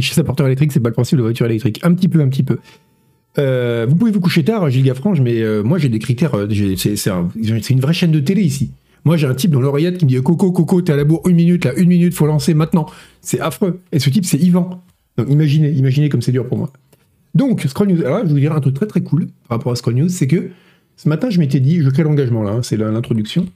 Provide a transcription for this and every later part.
chez un porteur électrique, c'est pas le principe de la voiture électrique. Un petit peu, un petit peu. Euh, vous pouvez vous coucher tard, Gilles Gaffrange, mais euh, moi j'ai des critères. euh, c'est c'est un- c'est une vraie chaîne de télé ici. Moi j'ai un type dans l'oreillette qui me dit Coco, Coco, t'es à la bourre une minute, là, une minute, faut lancer maintenant. C'est affreux. Et ce type, c'est Yvan. Donc imaginez, imaginez comme c'est dur pour moi. Donc, Scroll News. Alors là, je vais vous dire un truc très très cool par rapport à Scroll News, c'est que ce matin, je m'étais dit, je crée l'engagement là, hein, c'est l'introduction.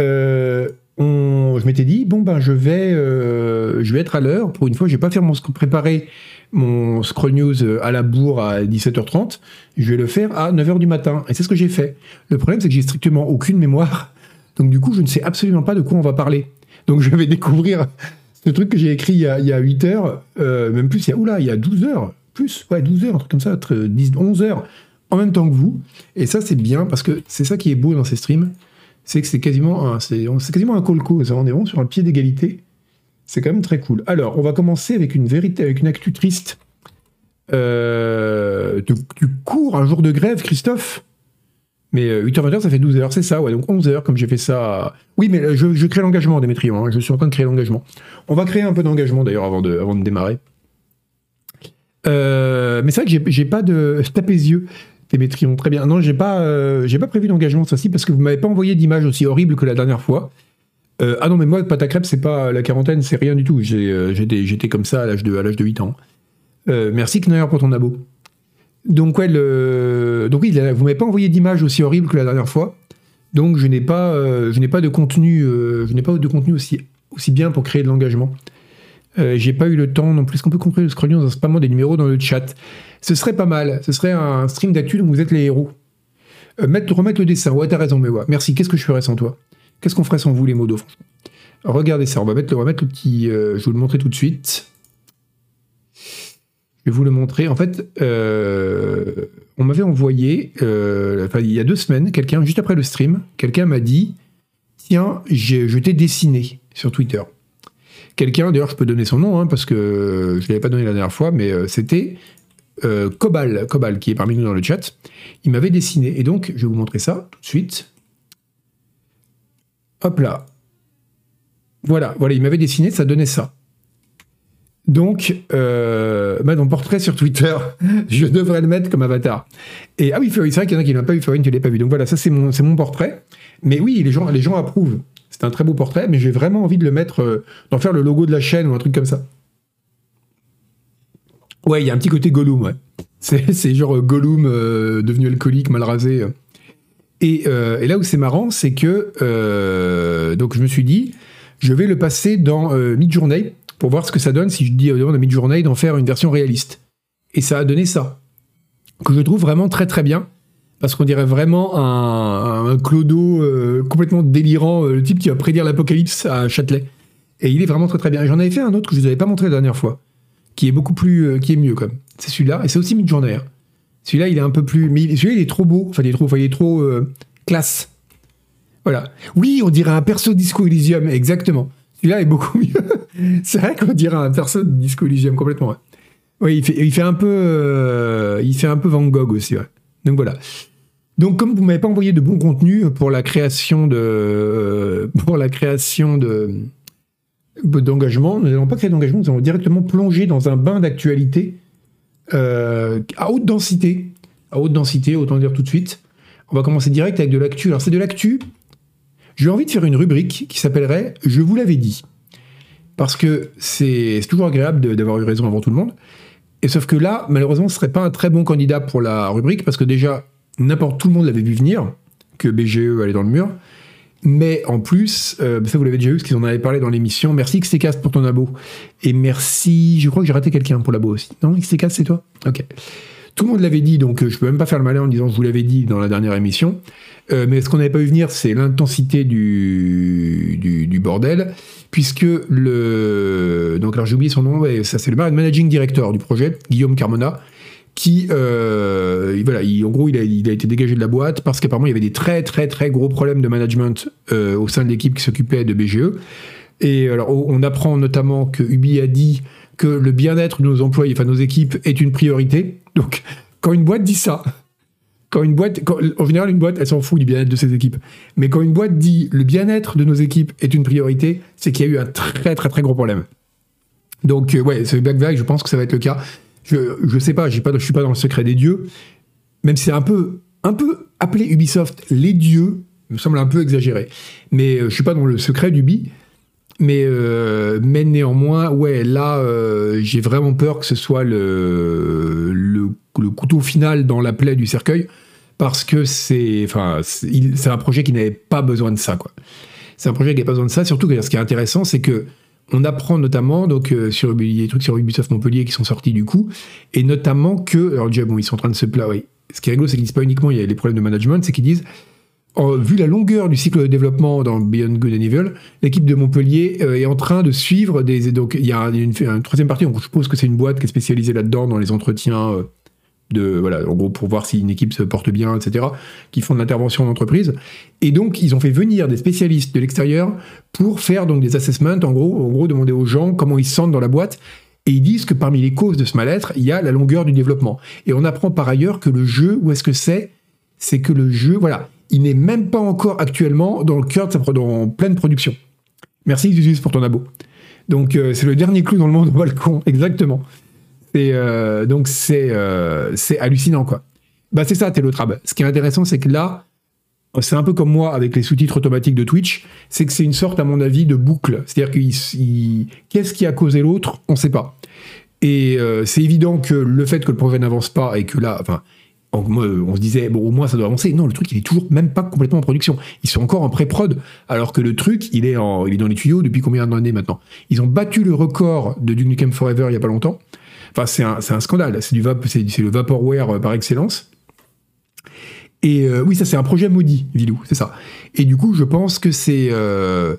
Euh, je m'étais dit, bon ben je vais, euh, je vais être à l'heure. Pour une fois, je vais pas faire mon préparer mon scroll news euh, à la bourre à 17h30. Je vais le faire à 9h du matin. Et c'est ce que j'ai fait. Le problème, c'est que j'ai strictement aucune mémoire. Donc du coup, je ne sais absolument pas de quoi on va parler. Donc je vais découvrir ce truc que j'ai écrit il y a, il y a 8 heures, euh, même plus, il y a, il y a 12 heures, plus, ouais, 12 heures, un truc comme ça, entre 10, 11 heures, en même temps que vous. Et ça, c'est bien, parce que c'est ça qui est beau dans ces streams, c'est que c'est quasiment un, c'est, quasiment un call cause, on est vraiment sur un pied d'égalité. C'est quand même très cool. Alors, on va commencer avec une vérité, avec une actu triste. Euh, tu, cours un jour de grève, Christophe? Mais euh, 8h20, ça fait 12 heures, c'est ça, ouais, donc 11 heures, comme j'ai fait ça. Oui, mais euh, je, crée l'engagement, Démétrion, hein, je suis en train de créer l'engagement. On va créer un peu d'engagement d'ailleurs avant de, avant de démarrer. Euh, mais c'est vrai que j'ai- pas de. Je tape les yeux, Démétrion, très bien. Non, j'ai pas, euh, pas prévu d'engagement cette fois-ci parce que vous m'avez pas envoyé d'image aussi horrible que la dernière fois. Euh, ah non, mais moi, pâte à crêpes, c'est pas la quarantaine, c'est rien du tout. Euh, J'étais comme ça à l'âge de, de 8 ans. Merci Kneur pour ton abo. Donc. Donc oui, vous m'avez pas envoyé d'image aussi horrible que la dernière fois. Donc je n'ai pas, pas de contenu, je n'ai pas de contenu aussi, aussi bien pour créer de l'engagement. Euh, j'ai pas eu le temps non plus. Est-ce qu'on peut conclure le scroll news en spammant des numéros dans le chat? Ce serait pas mal. Ce serait un stream d'actu dont vous êtes les héros. Euh, mettre, remettre le dessin. Ouais, t'as raison, mais ouais. Merci. Qu'est-ce que je ferais sans toi? Qu'est-ce qu'on ferait sans vous, les modos Regardez ça. On va mettre, le- on va mettre le petit. euh, je vous le montrer tout de suite. Je vais vous le montrer. En fait, euh, on m'avait envoyé, il y a deux semaines, quelqu'un, juste après le stream, quelqu'un m'a dit Tiens, je t'ai dessiné sur Twitter. Quelqu'un, d'ailleurs, je peux donner son nom, hein, parce que je ne l'avais pas donné la dernière fois, mais euh, c'était euh, Cobal, Cobal, qui est parmi nous dans le chat. Il m'avait dessiné. Et donc, je vais vous montrer ça tout de suite. Hop là. Voilà, voilà, il m'avait dessiné, ça donnait ça. Donc, euh, bah, dans portrait sur Twitter, je devrais le mettre comme avatar. Et ah oui, c'est vrai qu'il y en a qui l'ont pas vu, Fury, tu l'as pas vu. Donc voilà, ça c'est mon, c'est mon portrait. Mais oui, les gens, les gens approuvent. C'est un très beau portrait, mais j'ai vraiment envie de le mettre, euh, d'en faire le logo de la chaîne ou un truc comme ça. Ouais, il y a un petit côté Gollum, ouais. C'est, genre euh, Gollum euh, devenu alcoolique, mal rasé. Et, là où c'est marrant, c'est que donc je me suis dit, je vais le passer dans Midjourney pour voir ce que ça donne si je dis au demande à Midjourney d'en faire une version réaliste. Et ça a donné ça, que je trouve vraiment très très bien, parce qu'on dirait vraiment un, un clodo euh, complètement délirant, euh, le type qui va prédire l'apocalypse à Châtelet. Et il est vraiment très très bien. J'en avais fait un autre que je vous avais pas montré la dernière fois, qui est beaucoup plus, euh, qui est mieux comme. C'est celui-là, et c'est aussi Midjourney. hein. Celui-là, il est un peu plus, mais il- celui-là, il est trop beau. Enfin, il est trop, il est trop classe. Voilà. Oui, on dirait un perso Disco Elysium, exactement. Celui-là est beaucoup mieux. c'est vrai qu'on dirait un perso Disco Elysium complètement. Oui, il fait, un peu, il fait un peu Van Gogh aussi. ouais. Donc voilà. Donc comme vous m'avez pas envoyé de bon contenu pour la création de, euh, pour la création de d'engagement, nous n'allons pas créer d'engagement, nous allons directement plonger dans un bain d'actualité euh, à haute densité. À haute densité, autant dire tout de suite. On va commencer direct avec de l'actu. Alors c'est de l'actu. J'ai envie de faire une rubrique qui s'appellerait Je vous l'avais dit. Parce que c'est toujours agréable d'avoir eu raison avant tout le monde. Et sauf que là, malheureusement, ce serait pas un très bon candidat pour la rubrique parce que déjà, n'importe tout le monde l'avait vu venir que BGE allait dans le mur. Mais en plus, euh, ça vous l'avez déjà vu, parce qu'ils en avaient parlé dans l'émission. Merci XTCast pour ton abo. Et merci, je crois que j'ai raté quelqu'un pour l'abo aussi. Non, XTCast, c'est toi? Ok. Tout le monde l'avait dit, donc euh, je peux même pas faire le malin en disant je vous l'avais dit dans la dernière émission. Euh, mais ce qu'on n'avait pas vu venir, c'est l'intensité du, du, bordel, puisque le. Donc, alors j'ai oublié son nom, et ça c'est le managing director du projet, Guillaume Carmona, qui, euh, il- voilà, il- en gros, il a, a été dégagé de la boîte parce qu'apparemment il y avait des très très très gros problèmes de management euh, au sein de l'équipe qui s'occupait de BGE. Et alors, on apprend notamment que Ubi a dit que le bien-être de nos employés, enfin nos équipes, est une priorité. Donc, quand une boîte dit ça, quand une boîte, en général, une boîte, elle s'en fout du bien-être de ses équipes. Mais quand une boîte dit le bien-être de nos équipes est une priorité, c'est qu'il y a eu un très très très gros problème. Donc, euh, ouais, ce Black Flag, je pense que ça va être le cas. Je, je sais pas, pas, je suis pas dans le secret des dieux, même si c'est un peu, un peu appelé Ubisoft les dieux, me semble un peu exagéré. Mais euh, je suis pas dans le secret d'Ubi. Mais, euh, mais néanmoins, ouais, là, euh, j'ai vraiment peur que ce soit le, le, couteau final dans la plaie du cercueil, parce que c'est, enfin, un projet qui n'avait pas besoin de ça, quoi. C'est un projet qui n'avait pas besoin de ça. Surtout que ce qui est intéressant, c'est que on apprend notamment donc euh, sur des trucs sur Ubisoft Montpellier qui sont sortis du coup, et notamment que, alors déjà bon, ils sont en train de se plaindre. Oui. Ce qui est rigolo, c'est qu'ils disent pas uniquement il y a les problèmes de management, c'est qu'ils disent vu la longueur du cycle de développement dans Beyond Good and Evil, l'équipe de Montpellier euh, est en train de suivre des. Donc, il y a une, une troisième partie, donc je suppose que c'est une boîte qui est spécialisée là-dedans, dans les entretiens euh, de. Voilà, en gros, pour voir si une équipe se porte bien, etc., qui font de l'intervention en entreprise. Et donc, ils ont fait venir des spécialistes de l'extérieur pour faire donc des assessments, en gros, en gros, demander aux gens comment ils se sentent dans la boîte. Et ils disent que parmi les causes de ce mal-être, il y a la longueur du développement. Et on apprend par ailleurs que le jeu, où est-ce que c'est? C'est que le jeu, voilà, il n'est même pas encore actuellement dans le cœur de sa dans pleine production. Merci Zuzus pour ton abo. Donc euh, c'est le dernier clou dans le monde au balcon, exactement. Et euh, donc c'est euh, c'est hallucinant quoi. Bah c'est ça Télotrab. Ce qui est intéressant c'est que là c'est un peu comme moi avec les sous-titres automatiques de Twitch, c'est que c'est une sorte à mon avis de boucle. C'est-à-dire qu'est-ce qui a causé l'autre, on sait pas. Et euh, c'est évident que le fait que le projet n'avance pas et que là, enfin, on se disait, bon, au moins ça doit avancer. Non, le truc, il est toujours même pas complètement en production. Ils sont encore en pré-prod, alors que le truc, il est, il est dans les tuyaux depuis combien d'années maintenant? Ils ont battu le record de Duke Nukem Forever il y a pas longtemps. Enfin, c'est un, scandale. C'est le vaporware par excellence. Et euh, oui, ça, c'est un projet maudit, Vilou, c'est ça. Et du coup, je pense que c'est. euh,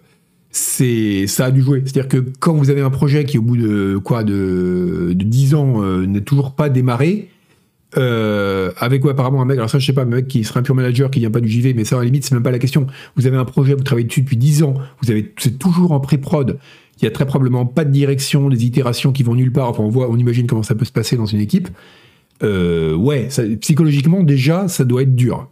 c'est ça a dû jouer. C'est-à-dire que quand vous avez un projet qui, au bout de quoi, de, de 10 ans, euh, n'est toujours pas démarré, avec apparemment un mec, alors ça je sais pas, un mec qui serait un pur manager qui vient pas du JV, mais ça à la limite c'est même pas la question. Vous avez un projet, vous travaillez dessus depuis 10 ans, vous avez c'est toujours en pré-prod. Il y a très probablement pas de direction, des itérations qui vont nulle part. Enfin, on voit, on imagine comment ça peut se passer dans une équipe. Euh, ouais, psychologiquement déjà, ça doit être dur.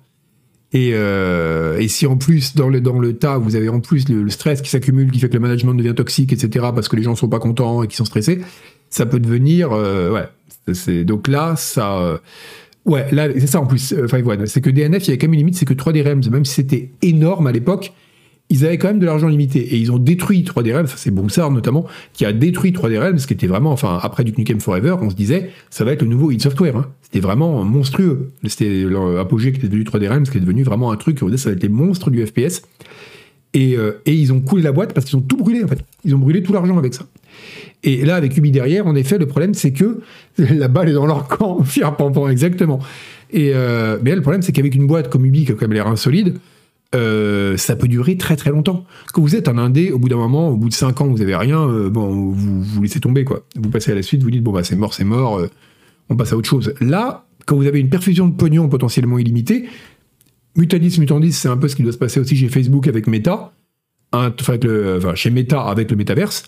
Et, euh, et si en plus dans le, dans le tas, vous avez en plus le, stress qui s'accumule, qui fait que le management devient toxique, etc., parce que les gens sont pas contents et qui sont stressés, ça peut devenir, euh, ouais. Donc là, ça, ouais, là c'est ça en plus. Five One, c'est que DNF, il y avait quand même une limite, c'est que 3D Realms, même si c'était énorme à l'époque, ils avaient quand même de l'argent limité et ils ont détruit 3D Realms, c'est Broussard notamment, qui a détruit 3D Realms, ce qui était vraiment, enfin après du Nukem Forever, on se disait ça va être le nouveau id Software. hein. C'était vraiment monstrueux. C'était l'apogée qui était devenu 3D Realms, qui est devenu vraiment un truc, ça va être les monstres du FPS. Et, euh, et ils ont coulé la boîte parce qu'ils ont tout brûlé en fait. Ils ont brûlé tout l'argent avec ça. Et là, avec Ubi derrière, en effet, le problème, c'est que la balle est dans leur camp, fier exactement. Et, euh, mais là, le problème, c'est qu'avec une boîte comme Ubi, qui a quand même l'air insolide, euh, ça peut durer très très longtemps. Quand vous êtes un indé, au bout d'un moment, au bout de 5 ans, vous avez rien, euh, bon, vous, vous laissez tomber, quoi. Vous passez à la suite, vous dites, bon, bah, c'est mort, c'est mort, euh, on passe à autre chose. Là, quand vous avez une perfusion de pognon potentiellement illimitée, Mutadis, Mutandis, c'est un peu ce qui doit se passer aussi chez Facebook avec Meta, enfin, chez Meta avec le métaverse.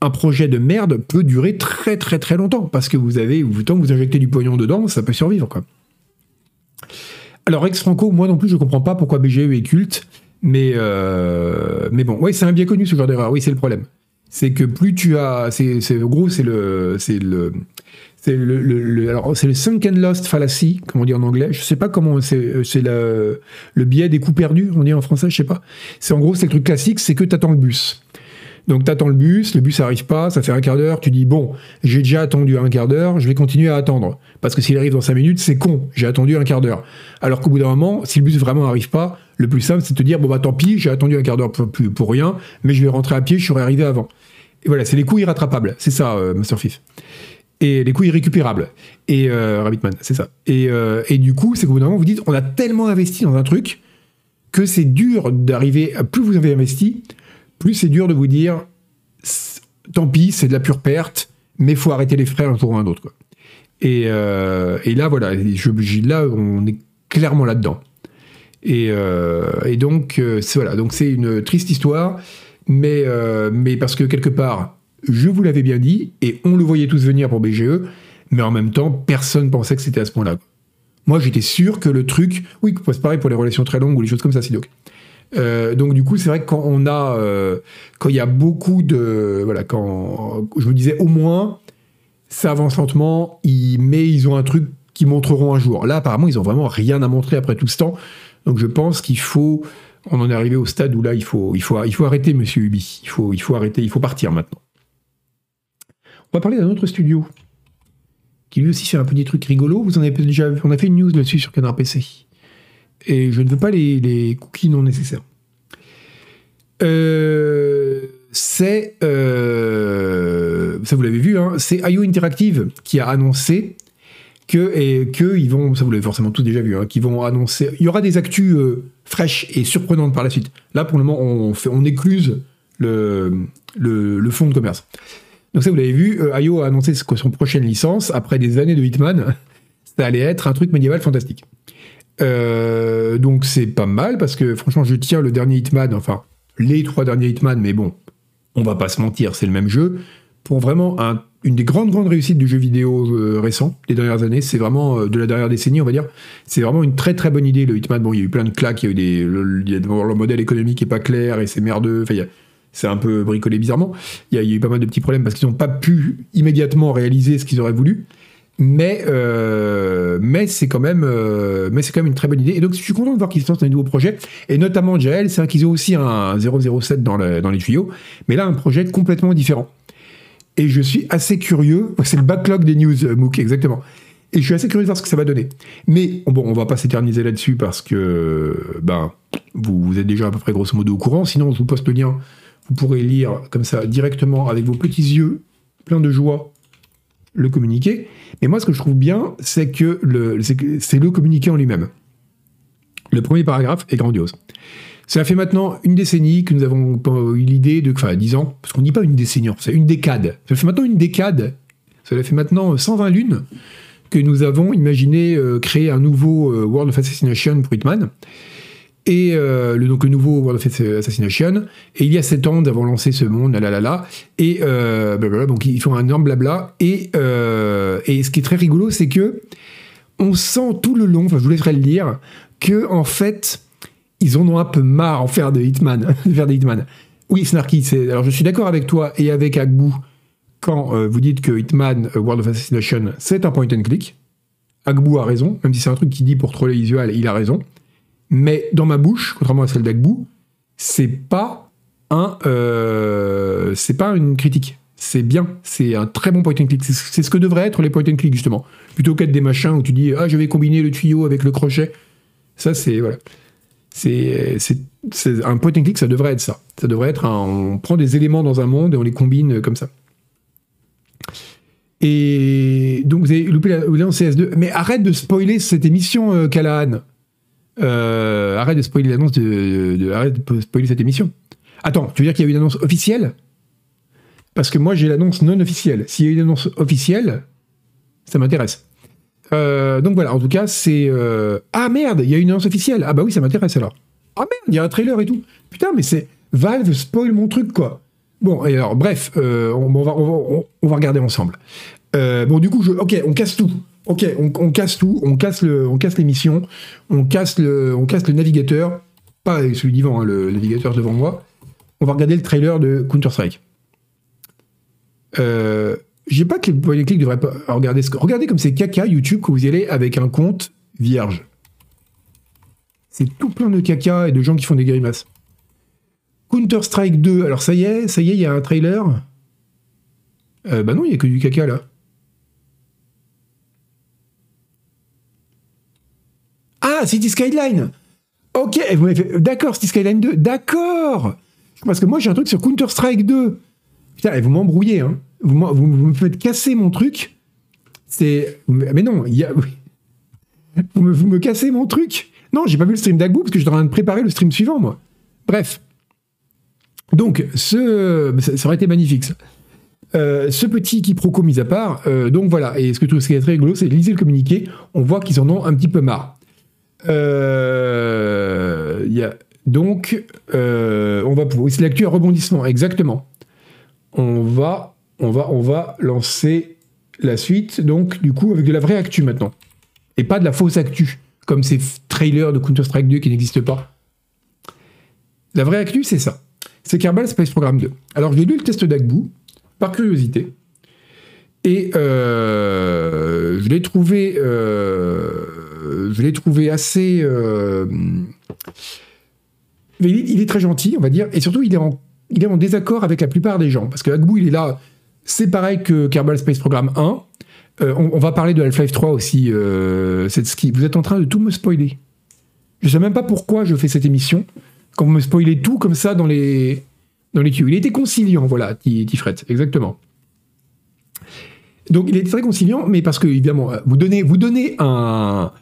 Un projet de merde peut durer très très très longtemps parce que vous avez, tant que vous injectez du pognon dedans, ça peut survivre quoi. Alors ex Franco, moi non plus je comprends pas pourquoi BGE est culte, mais euh, mais bon, ouais c'est un bien connu ce genre d'erreur. Oui c'est le problème, c'est que plus tu as, c'est c'est- gros c'est le c'est le c'est le, le- le- alors c'est le sunken lost fallacy, comme on dit en anglais. Je sais pas comment c'est c'est le le biais des coups perdus, on dit en français, je sais pas. C'est en gros c'est le truc classique, c'est que t'attends le bus. Donc t'attends le bus, le bus arrive pas, ça fait un quart d'heure, tu dis bon, j'ai déjà attendu un quart d'heure, je vais continuer à attendre. Parce que s'il arrive dans cinq minutes, c'est con, j'ai attendu un quart d'heure. Alors qu'au bout d'un moment, si le bus vraiment arrive pas, le plus simple c'est de te dire bon bah tant pis, j'ai attendu un quart d'heure pour, rien, mais je vais rentrer à pied, je serais arrivé avant. Et voilà, c'est les coups irrattrapables, c'est ça, euh, Master Fif. Et les coups irrécupérables. Et euh, Rabbitman, c'est ça. Et, euh, et du coup, c'est qu'au bout d'un moment, vous dites on a tellement investi dans un truc que c'est dur d'arriver, plus vous avez investi, plus c'est dur de vous dire tant pis, c'est de la pure perte, mais faut arrêter les jour ou un autre. Quoi. Et, euh, et là, voilà, je, là, on est clairement là-dedans. Et, euh, donc, euh, c'est voilà, donc c'est une triste histoire, mais, euh, mais parce que quelque part, je vous l'avais bien dit, et on le voyait tous venir pour BGE, mais en même temps, personne pensait que c'était à ce point-là. Moi, j'étais sûr que le truc, oui, c'est pareil pour les relations très longues ou les choses comme ça, Sidoc. donc du coup, c'est vrai que quand on a, quand il y a beaucoup de, voilà, quand je me disais au moins, ça avance lentement, mais ils ont un truc qu'ils montreront un jour. Là, apparemment, ils ont vraiment rien à montrer après tout ce temps. Donc je pense qu'il faut, on en est arrivé au stade où là, il faut, il faut, il faut arrêter, Monsieur Ubi. Il faut, il faut arrêter, il faut partir maintenant. On va parler d'un autre studio qui lui aussi fait un petit truc rigolo. Vous en avez déjà, on a fait une news là-dessus sur Canard PC. Et je ne veux pas les, cookies non nécessaires. Euh, c'est, euh, ça vous l'avez vu, hein, c'est IO Interactive qui a annoncé que que ils vont, ça vous l'avez forcément tous déjà vu, hein, qu'ils vont annoncer, il y aura des actus euh, fraîches et surprenantes par la suite. Là, pour le moment, on fait, écluse le, le, le fonds de commerce. Donc ça, vous l'avez vu, IO a annoncé son prochaine licence, après des années de Hitman, ça allait être un truc médiéval fantastique. Euh, donc c'est pas mal, parce que franchement, je tiens le dernier Hitman, enfin, les trois derniers Hitman, mais bon, on va pas se mentir, c'est le même jeu, pour vraiment un une des grandes, grandes réussites du jeu vidéo euh, récent des dernières années. C'est vraiment euh, de la dernière décennie, on va dire. C'est vraiment une très, très bonne idée, le Hitman. Bon, il y a eu plein de claques, il y a eu des. Le, le modèle économique est pas clair et c'est merdeux. Enfin, c'est un peu bricolé bizarrement. Il y, a, eu pas mal de petits problèmes parce qu'ils n'ont pas pu immédiatement réaliser ce qu'ils auraient voulu. Mais, euh, mais c'est quand même, une très bonne idée. Et donc, je suis content de voir qu'ils sortent un nouveau projet. Et notamment, JL, c'est qu'ils ont aussi un 007 dans, les tuyaux. Mais là, un projet complètement différent. Et je suis assez curieux. C'est le backlog des news, euh, MOOC, exactement. Et je suis assez curieux de voir ce que ça va donner. Mais bon, on va pas s'éterniser là-dessus parce que ben, vous, vous, êtes déjà à peu près grosso modo au courant. Sinon, je vous poste le lien. Vous pourrez lire comme ça directement avec vos petits yeux, pleins de joie, le communiqué. Mais moi, ce que je trouve bien, c'est que c'est le communiqué en lui-même. Le premier paragraphe est grandiose. Ça fait maintenant une décennie que nous avons eu l'idée de. Enfin, 10 ans, parce qu'on ne dit pas une décennie, c'est une décade. Ça fait maintenant une décade, ça fait maintenant 120 lunes que nous avons imaginé euh, créer un nouveau euh, World of Assassination pour Hitman. Et euh, le, donc le nouveau World of Assassination. Et il y a 7 ans, avons lancé ce monde, là là là Et donc ils font un énorme blabla. Et, et ce qui est très rigolo, c'est que on sent tout le long, enfin je vous laisserai le dire, que en fait ils en ont un peu marre en faire de Hitman, de faire des Hitman. Oui, Snarky. Alors je suis d'accord avec toi et avec Agbou quand euh, vous dites que Hitman euh, World of Assassination c'est un point and click. Agbou a raison, même si c'est un truc qu'il dit pour troller visual, il a raison. Mais dans ma bouche, contrairement à celle d'Agbou, c'est pas un, euh, c'est pas une critique. C'est bien, c'est un très bon point and click. C'est ce que devraient être les point and click justement, plutôt qu'être des machins où tu dis ah je vais combiner le tuyau avec le crochet. Ça c'est voilà. C'est un point and click, ça devrait être ça. Ça devrait être on prend des éléments dans un monde et on les combine comme ça. Et donc vous avez loupé la, CS2. Mais arrête de spoiler cette émission, euh, euh arrête de spoiler l'annonce de, Arrête de spoiler cette émission. Attends, tu veux dire qu'il y a une annonce officielle? Parce que moi j'ai l'annonce non officielle. S'il y a une annonce officielle, ça m'intéresse. Euh, donc voilà, en tout cas, c'est. Euh, ah merde, il y a une annonce officielle. Ah bah oui, ça m'intéresse alors. Ah merde, il y a un trailer et tout. Putain, mais c'est. Valve spoil mon truc, quoi. Bon, et alors, bref, on, va, on, va, regarder ensemble. bon, du coup, je, ok, on casse tout. Ok, on, casse tout, on casse le, on casse l'émission, on casse le, on casse le navigateur, pas celui d'Ivan, hein, le navigateur devant moi. On va regarder le trailer de Counter Strike. Euh, j'ai pas que les point clics devraient pas regarder ce que. Regardez comme c'est caca YouTube quand vous y allez avec un compte vierge. C'est tout plein de caca et de gens qui font des grimaces. Counter-Strike 2, alors ça y est, ça y est, il y a un trailer. Euh, bah non, il n'y a que du caca là. City Skyline Ok, d'accord, City Skyline 2, d'accord Parce que moi j'ai un truc sur Counter-Strike 2. Putain, vous m'embrouillez, hein vous, me faites casser mon truc. C'est. Mais non, il y a. Vous me, vous me cassez mon truc. Non, j'ai pas vu le stream d'Agbou parce que je suis en train de préparer le stream suivant, moi. Bref. Donc, ce, ça, aurait été magnifique. Euh, ce petit quiproquo mis à part, euh, donc voilà, et ce que je trouve ce qui est très rigolo, c'est lisez le communiqué, on voit qu'ils en ont un petit peu marre. Euh, donc, euh, on va pouvoir. C'est l'actu à rebondissement, exactement. On va on va, on va lancer la suite, donc du coup avec de la vraie actu maintenant. Et pas de la fausse actu, comme ces trailers de Counter-Strike 2 qui n'existent pas. La vraie actu, c'est ça. C'est Kerbal Space Program 2. Alors, j'ai lu le test d'Agbu, par curiosité, et euh, je l'ai trouvé, je l'ai trouvé assez. Euh, il est très gentil, on va dire, et surtout, il est en, il est en désaccord avec la plupart des gens. Parce que Agbu, il est là, c'est pareil que Kerbal Space Program 1. On, va parler de Half-Life 3 aussi, cette ski. Vous êtes en train de tout me spoiler. Je sais même pas pourquoi je fais cette émission, quand vous me spoilez tout comme ça dans les, dans les tuyaux. Il était conciliant, voilà, Tifret, exactement. Donc il était très conciliant, mais parce que, évidemment, vous donnez, vous donnez un,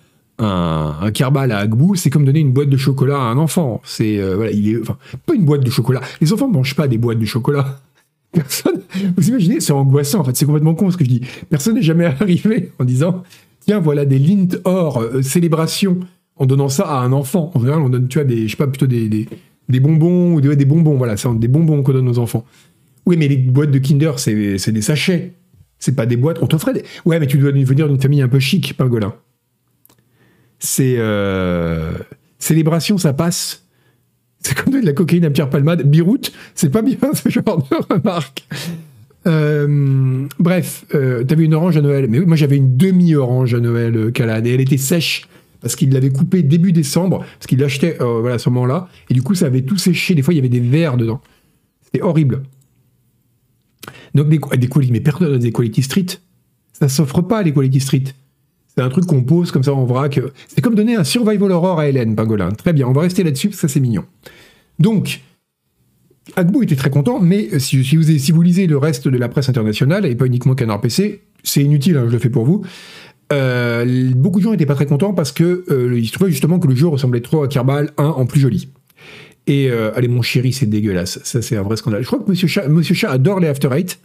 un, un kerbal à Agbou, c'est comme donner une boîte de chocolat à un enfant. C'est, euh, voilà, il est, enfin, pas une boîte de chocolat. Les enfants mangent pas des boîtes de chocolat. Personne, vous imaginez, c'est angoissant, en fait, c'est complètement con ce que je dis. Personne n'est jamais arrivé en disant, tiens, voilà des lint or, euh, célébration, en donnant ça à un enfant. En général, on donne, tu vois, des, je sais pas, plutôt des, des, bonbons, ou des, des bonbons, voilà, c'est des bonbons qu'on donne aux enfants. Oui, mais les boîtes de Kinder, c'est des sachets. C'est pas des boîtes. On t'offrait des. Ouais, mais tu dois venir d'une famille un peu chic, pingolin. C'est. Euh... Célébration, ça passe. C'est comme de la cocaïne à Pierre Palmade. Biroute, c'est pas bien ce genre de remarque. Euh, bref, euh, t'avais une orange à Noël. Mais moi j'avais une demi-orange à Noël, euh, Calade, et elle était sèche parce qu'il l'avait coupée début décembre, parce qu'il l'achetait voilà, à ce moment-là, et du coup ça avait tout séché. Des fois il y avait des verres dedans. C'était horrible. Donc des, des mais personne des quality street. Ça s'offre pas les quality street. C'est un truc qu'on pose comme ça en vrac. C'est comme donner un survival horror à Hélène, Pangolin. Très bien, on va rester là-dessus, ça c'est mignon. Donc, Agbo était très content, mais si, vous, si, vous, lisez le reste de la presse internationale, et pas uniquement Canard PC, c'est inutile, hein, je le fais pour vous. Euh, beaucoup de gens n'étaient pas très contents parce que euh, ils trouvaient justement que le jeu ressemblait trop à Kerbal 1 en plus joli. Et euh, allez, mon chéri, c'est dégueulasse. Ça, c'est un vrai scandale. Je crois que Monsieur Chat, Monsieur Chat adore les After Eight.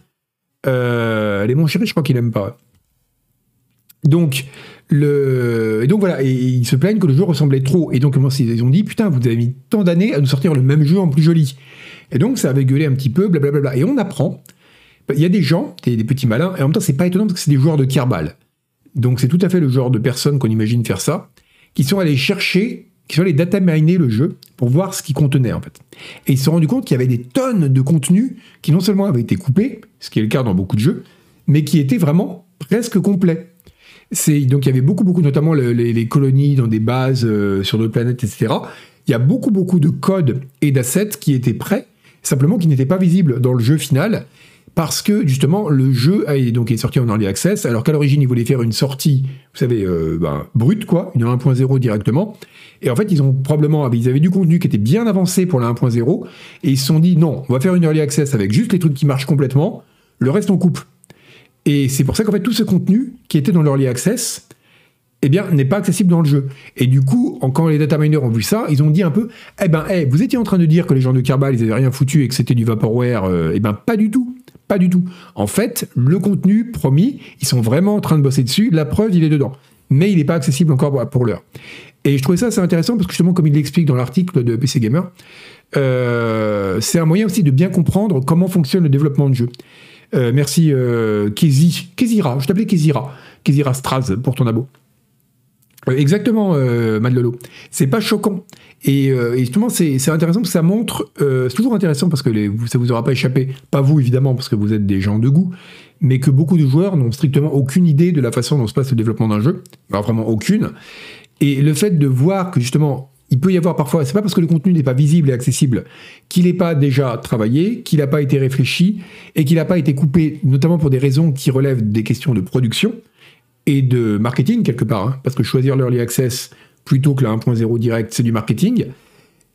Euh, allez, mon chéri, je crois qu'il aime pas. Donc, le... et donc voilà, et ils se plaignent que le jeu ressemblait trop. Et donc, ils ont dit, putain, vous avez mis tant d'années à nous sortir le même jeu en plus joli. Et donc, ça avait gueulé un petit peu, blablabla. Et on apprend, il y a des gens, des, petits malins, et en même temps, c'est pas étonnant parce que c'est des joueurs de Kerbal. Donc, c'est tout à fait le genre de personnes qu'on imagine faire ça, qui sont allés chercher qui sont allés data miner le jeu pour voir ce qu'il contenait en fait. Et ils se sont rendus compte qu'il y avait des tonnes de contenu qui non seulement avaient été coupés, ce qui est le cas dans beaucoup de jeux, mais qui étaient vraiment presque complets. Donc il y avait beaucoup beaucoup notamment les, colonies dans des bases euh, sur d'autres planètes etc. Il y a beaucoup beaucoup de codes et d'assets qui étaient prêts, simplement qui n'étaient pas visibles dans le jeu final parce que justement le jeu est, donc, est sorti en early access, alors qu'à l'origine ils voulaient faire une sortie, vous savez, euh, ben, brute quoi, une 1.0 directement. Et en fait ils ont probablement, ils avaient du contenu qui était bien avancé pour la 1.0, et ils se sont dit non, on va faire une early access avec juste les trucs qui marchent complètement, le reste on coupe. Et c'est pour ça qu'en fait tout ce contenu qui était dans l'early access, eh bien, n'est pas accessible dans le jeu. Et du coup, quand les data miners ont vu ça, ils ont dit un peu, eh ben, vous étiez en train de dire que les gens de Kerbal, ils avaient rien foutu et que c'était du vaporware, euh, eh ben, pas du tout. Pas du tout. En fait, le contenu promis, ils sont vraiment en train de bosser dessus. La preuve, il est dedans. Mais il n'est pas accessible encore pour l'heure. Et je trouvais ça assez intéressant parce que justement, comme il l'explique dans l'article de PC Gamer, euh, c'est un moyen aussi de bien comprendre comment fonctionne le développement de jeu. Euh, merci euh, Kezi, Kezira, je t'appelais Kezira, Kezira Straz pour ton abo. Euh, exactement, euh, Madlolo. C'est pas choquant. Et, euh, justement, c'est intéressant parce que ça montre. c'est toujours intéressant parce que les, ça vous aura pas échappé. Pas vous, évidemment, parce que vous êtes des gens de goût. Mais que beaucoup de joueurs n'ont strictement aucune idée de la façon dont se passe le développement d'un jeu. Vraiment aucune. Et le fait de voir que justement, il peut y avoir parfois, c'est pas parce que le contenu n'est pas visible et accessible qu'il n'est pas déjà travaillé, qu'il n'a pas été réfléchi et qu'il n'a pas été coupé, notamment pour des raisons qui relèvent des questions de production et de marketing quelque part, hein, parce que choisir l'early access plutôt que la 1.0 direct, c'est du marketing,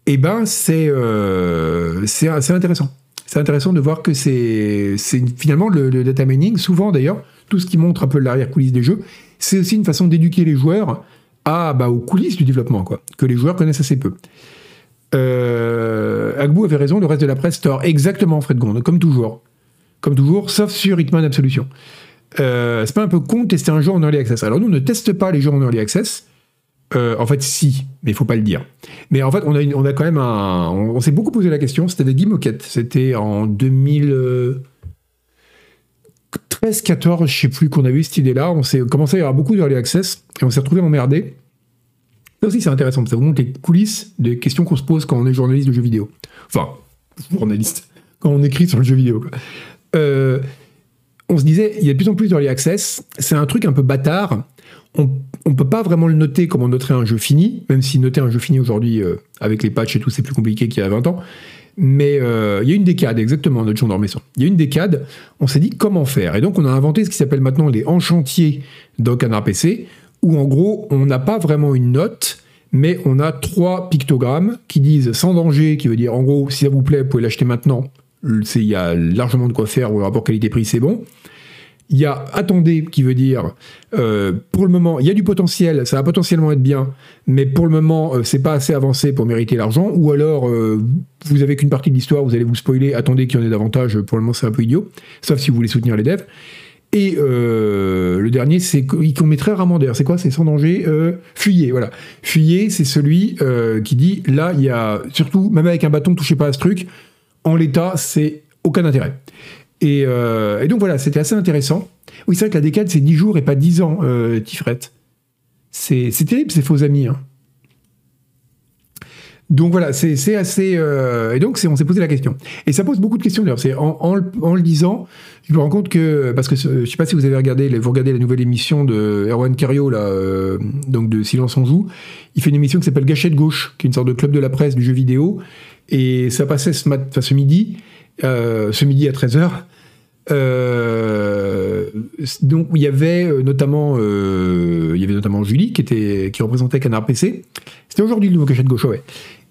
et eh ben c'est euh, c'est intéressant. C'est intéressant de voir que c'est finalement le, data mining, souvent d'ailleurs, tout ce qui montre un peu l'arrière-coulisse des jeux, c'est aussi une façon d'éduquer les joueurs à, bah, aux coulisses du développement, quoi, que les joueurs connaissent assez peu. Euh, Agbou avait raison, le reste de la presse tort. Exactement, Fred Gonde, comme toujours. Comme toujours, sauf sur Hitman Absolution. Euh, c'est pas un peu con de tester un jeu en early access. Alors nous, on ne teste pas les jeux en early access. Euh, en fait, si, mais il faut pas le dire. Mais en fait, on a, on a quand même un. On, s'est beaucoup posé la question. C'était avec Guy Moquette. C'était en 2013-14, je sais plus, qu'on a eu cette idée-là. On s'est commencé à y avoir beaucoup d'early access et on s'est retrouvé emmerdé Ça aussi, c'est intéressant, ça vous montre les coulisses des questions qu'on se pose quand on est journaliste de jeux vidéo. Enfin, journaliste, quand on écrit sur le jeu vidéo. Euh, on se disait, il y a de plus en plus d'early access, c'est un truc un peu bâtard. On ne peut pas vraiment le noter comme on noterait un jeu fini, même si noter un jeu fini aujourd'hui, euh, avec les patchs et tout, c'est plus compliqué qu'il y a 20 ans. Mais euh, il y a une décade, exactement, notre Jean d'Ormesson. Il y a une décade, on s'est dit comment faire. Et donc, on a inventé ce qui s'appelle maintenant les enchantiers dans Canard PC, où en gros, on n'a pas vraiment une note, mais on a trois pictogrammes qui disent sans danger, qui veut dire en gros, si ça vous plaît, vous pouvez l'acheter maintenant. Il y a largement de quoi faire, le rapport qualité-prix, c'est bon. Il y a attendez qui veut dire euh, pour le moment il y a du potentiel, ça va potentiellement être bien, mais pour le moment euh, c'est pas assez avancé pour mériter l'argent. Ou alors euh, vous avez qu'une partie de l'histoire, vous allez vous spoiler, attendez qu'il y en ait davantage. Pour le moment c'est un peu idiot, sauf si vous voulez soutenir les devs. Et le dernier, c'est qu'on met très rarement d'ailleurs. C'est quoi? C'est sans danger. fuyez, voilà. Fuyez, c'est celui qui dit là, il y a surtout, même avec un bâton, touchez pas à ce truc. En l'état, c'est aucun intérêt. Euh, et, donc voilà, c'était assez intéressant. Oui, c'est vrai que la décade, c'est 10 jours et pas 10 ans, euh, C'est terrible, ces faux amis. Hein. Donc voilà, c'est assez. Euh, et donc, on s'est posé la question. Et ça pose beaucoup de questions d'ailleurs. C'est en, le disant, je me rends compte que. Parce que je sais pas si vous avez regardé, vous regardez la nouvelle émission de Erwan Cario, euh, donc de Silence en Joue. Il fait une émission qui s'appelle Gâchette Gauche, qui est une sorte de club de la presse du jeu vidéo. Et ça passait ce, ce midi, ce midi à 13h. Euh, donc il y avait euh, notamment euh, il y avait notamment Julie qui était qui représentait Canard PC. C'était aujourd'hui le nouveau cachet de gauche.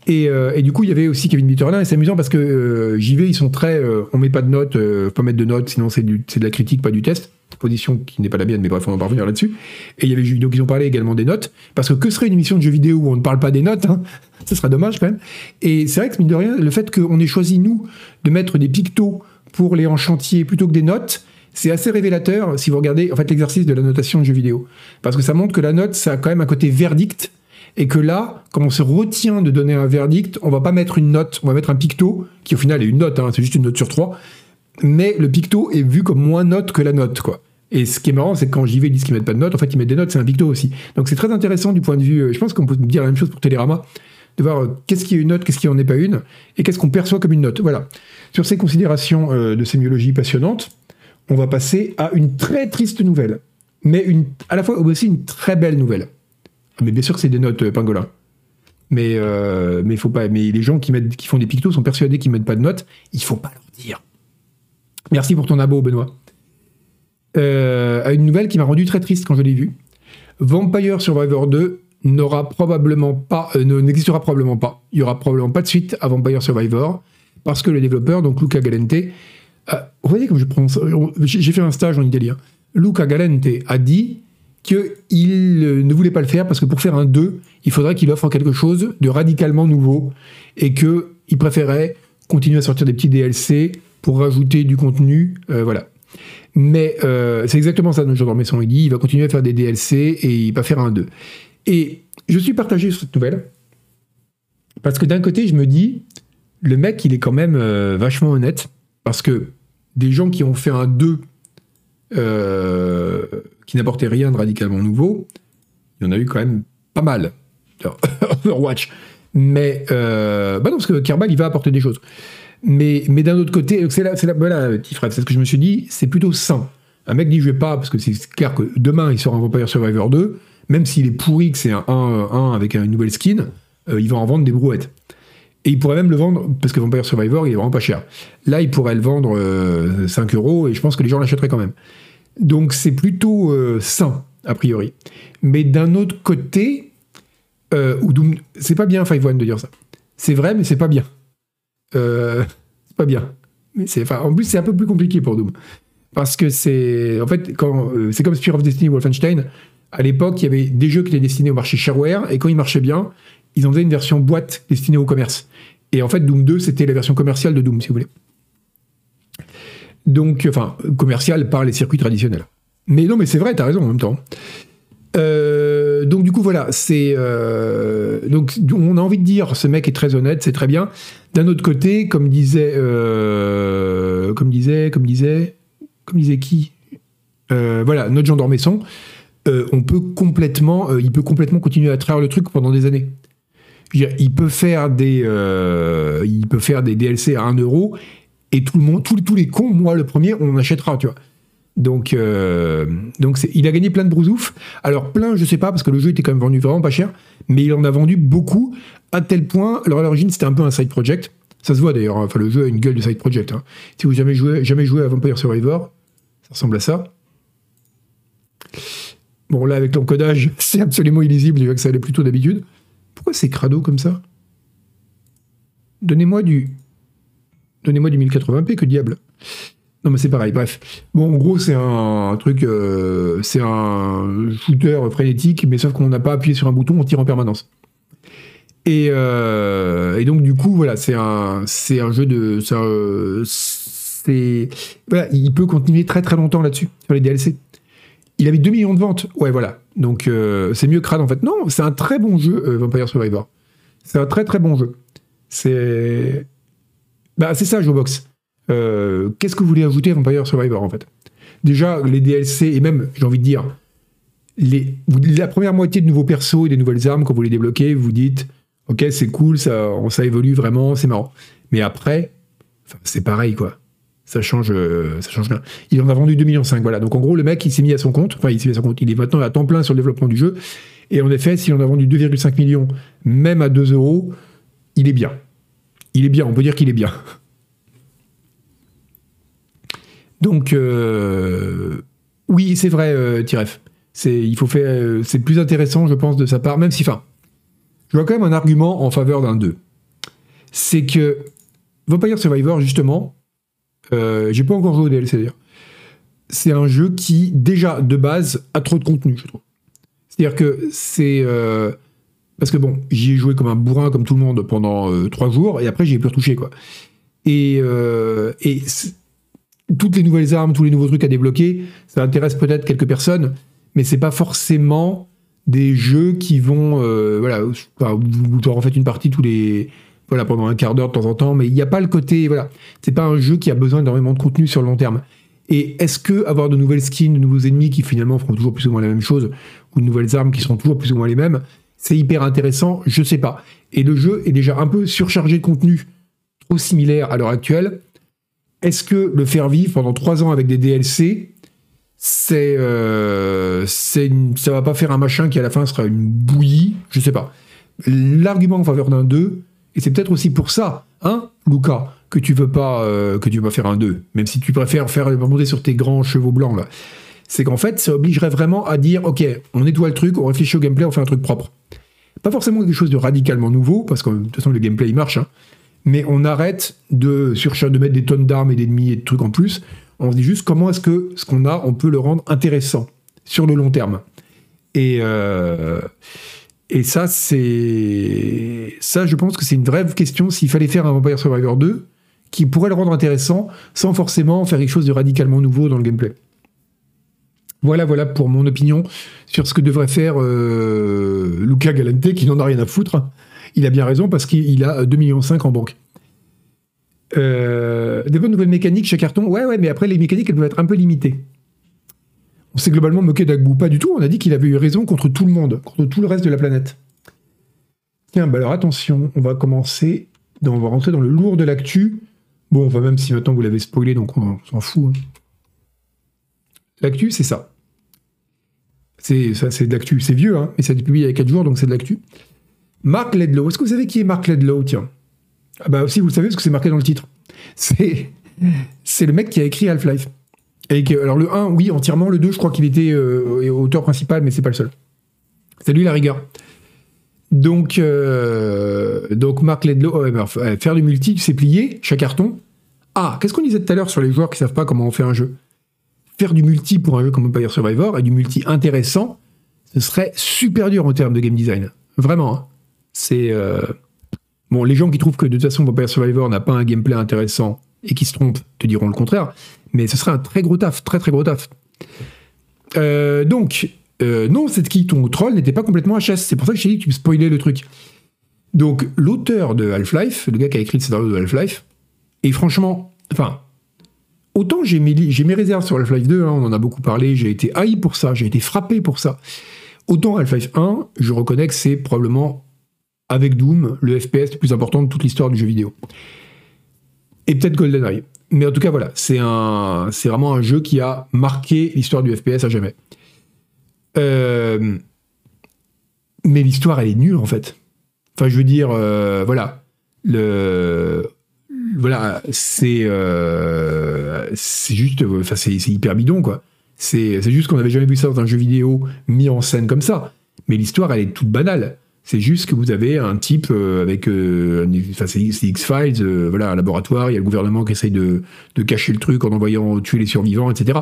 Et, du coup, il y avait aussi Kevin Bitterlin, et c'est amusant parce que JV, ils sont très. on met pas de notes, faut pas mettre de notes, sinon c'est de la critique, pas du test. Position qui n'est pas la mienne, mais bref, on va revenir là-dessus. Et il y avait donc ils ont parlé également des notes, parce que que serait une émission de jeux vidéo où on ne parle pas des notes hein? Ce serait dommage quand même. Et c'est vrai que, mine de rien, le fait qu'on ait choisi, nous, de mettre des pictos pour les en chantier plutôt que des notes, c'est assez révélateur si vous regardez en fait l'exercice de la notation de jeux vidéo. Parce que ça montre que la note, ça a quand même un côté verdict. Et que là, quand on se retient de donner un verdict, on va pas mettre une note, on va mettre un picto, qui au final est une note, hein, c'est juste une note sur trois. Mais le picto est vu comme moins note que la note, quoi. Et ce qui est marrant, c'est que quand j'y vais, ils disent qu'ils mettent pas de notes, en fait, ils mettent des notes, c'est un picto aussi. Donc c'est très intéressant du point de vue, euh, je pense qu'on peut dire la même chose pour Télérama, de voir euh, qu'est-ce qui est une note, qu'est-ce qui en est pas une, et qu'est-ce qu'on perçoit comme une note. Voilà. Sur ces considérations euh, de sémiologie passionnante, on va passer à une très triste nouvelle, mais à la fois aussi une très belle nouvelle. Mais bien sûr que c'est des notes euh, euh, mais faut. Mais les gens qui font des pictos sont persuadés qu'ils mettent pas de notes. Il faut pas leur dire. Merci pour ton abo, Benoît. une nouvelle qui m'a rendu très triste quand je l'ai vue. Vampire Survivor 2 n'aura probablement pas, n'existera probablement pas. Il y aura probablement pas de suite à Vampire Survivor parce que le développeur, donc Luca Galente, euh, vous voyez comme je prends j'ai fait un stage en Italie, hein. Luca Galente a dit qu'il ne voulait pas le faire parce que pour faire un 2, il faudrait qu'il offre quelque chose de radicalement nouveau et qu'il préférait continuer à sortir des petits DLC pour rajouter du contenu, euh, voilà. Mais euh, c'est exactement ça, notre Messon. Il dit il va continuer à faire des DLC et il va faire un 2. Et je suis partagé sur cette nouvelle parce que d'un côté, je me dis le mec, il est quand même euh, vachement honnête, parce que des gens qui ont fait un 2 euh, qui n'apportaient rien de radicalement nouveau, il y en a eu quand même pas mal. Overwatch. Mais, euh, bah non, parce que Kerbal, il va apporter des choses. Mais, mais d'un autre côté, c'est là, c'est là, voilà, c'est ce que je me suis dit, c'est plutôt sain. Un mec dit, je vais pas, parce que c'est clair que demain, il sort un Vampire Survivor 2, même s'il est pourri, que c'est un 1 avec une nouvelle skin, il va en vendre des brouettes. Et il pourrait même le vendre, parce que Vampire Survivor, il est vraiment pas cher. Là, il pourrait le vendre 5 euh, euros, et je pense que les gens l'achèteraient quand même. Donc c'est plutôt euh, sain, a priori. Mais d'un autre côté, euh, c'est pas bien Five One de dire ça. C'est vrai, mais c'est pas bien. Euh, c'est pas bien. Mais en plus, c'est un peu plus compliqué pour Doom. Parce que c'est. En fait, c'est comme Spear of Destiny Wolfenstein. À l'époque, il y avait des jeux qui étaient destinés au marché shareware, et quand ils marchaient bien, ils ont fait une version boîte destinée au commerce. Et en fait, Doom 2, c'était la version commerciale de Doom, si vous voulez. Donc, enfin, commerciale par les circuits traditionnels. Mais non, mais c'est vrai, t'as raison en même temps. Euh, donc du coup voilà, c'est euh, donc on a envie de dire ce mec est très honnête, c'est très bien. D'un autre côté, comme disait, euh, comme disait, comme disait, comme disait qui, voilà, notre Jean d'Ormesson, on peut complètement, il peut complètement continuer à travers le truc pendant des années. Il peut faire des, des DLC à 1 euro et tout le monde, tous, les cons, moi le premier, on achètera, tu vois. Donc, donc il a gagné plein de brousouf. Alors plein, je sais pas, parce que le jeu était quand même vendu vraiment pas cher, mais il en a vendu beaucoup, à tel point, alors à l'origine c'était un peu un side project, ça se voit d'ailleurs, hein. enfin le jeu a une gueule de side project. Hein. Si vous jamais joué, jamais joué à Vampire Survivor, ça ressemble à ça. Bon là avec l'encodage, c'est absolument illisible, je vois que ça allait plutôt d'habitude. C'est crado comme ça? Donnez-moi du... Donnez-moi du 1080p, que diable non mais c'est pareil, bref. Bon, en gros, c'est un truc, euh, c'est un shooter frénétique, mais sauf qu'on n'a pas appuyé sur un bouton, on tire en permanence. Euh, et, donc du coup voilà c'est un c'est un jeu de c'est voilà, il peut continuer très très longtemps là-dessus sur les DLC. Il avait 2 millions de ventes. Ouais voilà. Donc euh, c'est mieux Crad en fait. Non, c'est un très bon jeu euh, Vampire Survivor. C'est un très très bon jeu. C'est bah c'est ça Jobox. Qu'est-ce que vous voulez ajouter à Vampire Survivor en fait? Déjà les DLC et même j'ai envie de dire la première moitié de nouveaux persos et des nouvelles armes quand vous les débloquez, vous dites ok, c'est cool, ça, ça évolue vraiment, c'est marrant. Mais après, c'est pareil, quoi. Ça change, euh, ça change rien. Il en a vendu 2,5 millions, voilà. Donc en gros, le mec, il s'est mis à son compte, enfin, il s'est mis à son compte, il est maintenant à temps plein sur le développement du jeu. Et en effet, s'il en a vendu 2,5 millions, même à 2 euros, il est bien. Il est bien, on peut dire qu'il est bien. Donc, euh, oui, c'est vrai, euh, Tiref. C'est, il faut faire, euh, c'est plus intéressant, je pense, de sa part, même si, enfin, je vois quand même un argument en faveur d'un 2. C'est que Vampire Survivor, justement, euh, j'ai pas encore joué au DLC d'ailleurs, c'est un jeu qui, déjà, de base, a trop de contenu, je trouve. C'est-à-dire que c'est. Euh, parce que bon, j'y ai joué comme un bourrin, comme tout le monde, pendant euh, trois jours, et après, j'y ai plus retouché, quoi. Et, et toutes les nouvelles armes, tous les nouveaux trucs à débloquer, ça intéresse peut-être quelques personnes, mais c'est pas forcément des jeux qui vont, euh, voilà, vous, en faites une partie tous les, voilà, pendant un quart d'heure de temps en temps, mais il n'y a pas le côté, voilà, c'est pas un jeu qui a besoin d'énormément de contenu sur le long terme. Et est-ce que avoir de nouvelles skins, de nouveaux ennemis qui finalement feront toujours plus ou moins la même chose, ou de nouvelles armes qui seront toujours plus ou moins les mêmes, c'est hyper intéressant? Je sais pas. Et le jeu est déjà un peu surchargé de contenu trop similaire à l'heure actuelle. Est-ce que le faire vivre pendant trois ans avec des DLC, c'est euh, ça va pas faire un machin qui à la fin sera une bouillie, je sais pas. L'argument en faveur d'un 2, et c'est peut-être aussi pour ça, hein, Luca, que tu veux pas euh, que tu veux pas faire un 2, même si tu préfères faire monter sur tes grands chevaux blancs là. C'est qu'en fait, ça obligerait vraiment à dire OK, on nettoie le truc, on réfléchit au gameplay, on fait un truc propre. Pas forcément quelque chose de radicalement nouveau, parce que de toute façon le gameplay il marche, hein, mais on arrête de, de mettre des tonnes d'armes et d'ennemis et de trucs en plus on se dit juste comment est-ce que ce qu'on a, on peut le rendre intéressant sur le long terme. Et, euh, et ça, c'est. Ça, je pense que c'est une vraie question s'il fallait faire un Vampire Survivor 2 qui pourrait le rendre intéressant sans forcément faire quelque chose de radicalement nouveau dans le gameplay. Voilà, voilà pour mon opinion sur ce que devrait faire euh, Luca Galante, qui n'en a rien à foutre. Il a bien raison parce qu'il a 2,5 millions en banque. Euh, des bonnes nouvelles mécaniques chez Carton. Ouais, ouais, mais après, les mécaniques, elles doivent être un peu limitées. On s'est globalement moqué d'Agbou. Pas du tout. On a dit qu'il avait eu raison contre tout le monde, contre tout le reste de la planète. Tiens, bah alors attention, on va commencer. on va rentrer dans le lourd de l'actu. Bon, enfin, même si maintenant vous l'avez spoilé, donc on s'en fout. Hein. L'actu, c'est ça. C'est ça, c'est de l'actu. C'est vieux, hein, mais ça a été publié il y a 4 jours, donc c'est de l'actu. Mark Ledlow. Est-ce que vous savez qui est Mark Ledlow Tiens? Ah bah aussi, vous le savez, parce que c'est marqué dans le titre. C'est, c'est le mec qui a écrit Half-Life. Alors le 1, oui, entièrement. Le 2, je crois qu'il était euh, auteur principal, mais c'est pas le seul. C'est lui la rigueur. Donc, euh, Marc Ledlow, faire du multi, c'est plié, chaque carton. Ah, qu'est-ce qu'on disait tout à l'heure sur les joueurs qui savent pas comment on fait un jeu? Faire du multi pour un jeu comme Empire Survivor et du multi intéressant, ce serait super dur en termes de game design. Vraiment. Hein. C'est. Euh, Bon, les gens qui trouvent que de toute façon Vampire Survivor n'a pas un gameplay intéressant et qui se trompent te diront le contraire, mais ce serait un très gros taf, très très gros taf. Euh, donc, euh, non, c'est qui ton troll n'était pas complètement HS, c'est pour ça que je t'ai dit que tu spoilais le truc. Donc, l'auteur de Half-Life, le gars qui a écrit le scénario de Half-Life, et franchement, enfin, autant j'ai mes, mes, réserves sur Half-Life 2, hein, on en a beaucoup parlé, j'ai été haï pour ça, j'ai été frappé pour ça. Autant Half-Life 1, je reconnais que c'est probablement, avec Doom, le FPS le plus important de toute l'histoire du jeu vidéo. Et peut-être GoldenEye. Mais en tout cas, voilà, c'est vraiment un jeu qui a marqué l'histoire du FPS à jamais. Euh, mais l'histoire, elle est nulle, en fait. Enfin, je veux dire, euh, voilà, le, voilà, c'est, euh, c'est juste, enfin, c'est hyper bidon, quoi. C'est juste qu'on n'avait jamais vu ça dans un jeu vidéo mis en scène comme ça. Mais l'histoire, elle est toute banale. C'est juste que vous avez un type euh, avec, euh, enfin c'est X-Files, euh, voilà, un laboratoire, il y a le gouvernement qui essaye de, de, cacher le truc en envoyant tuer les survivants, etc.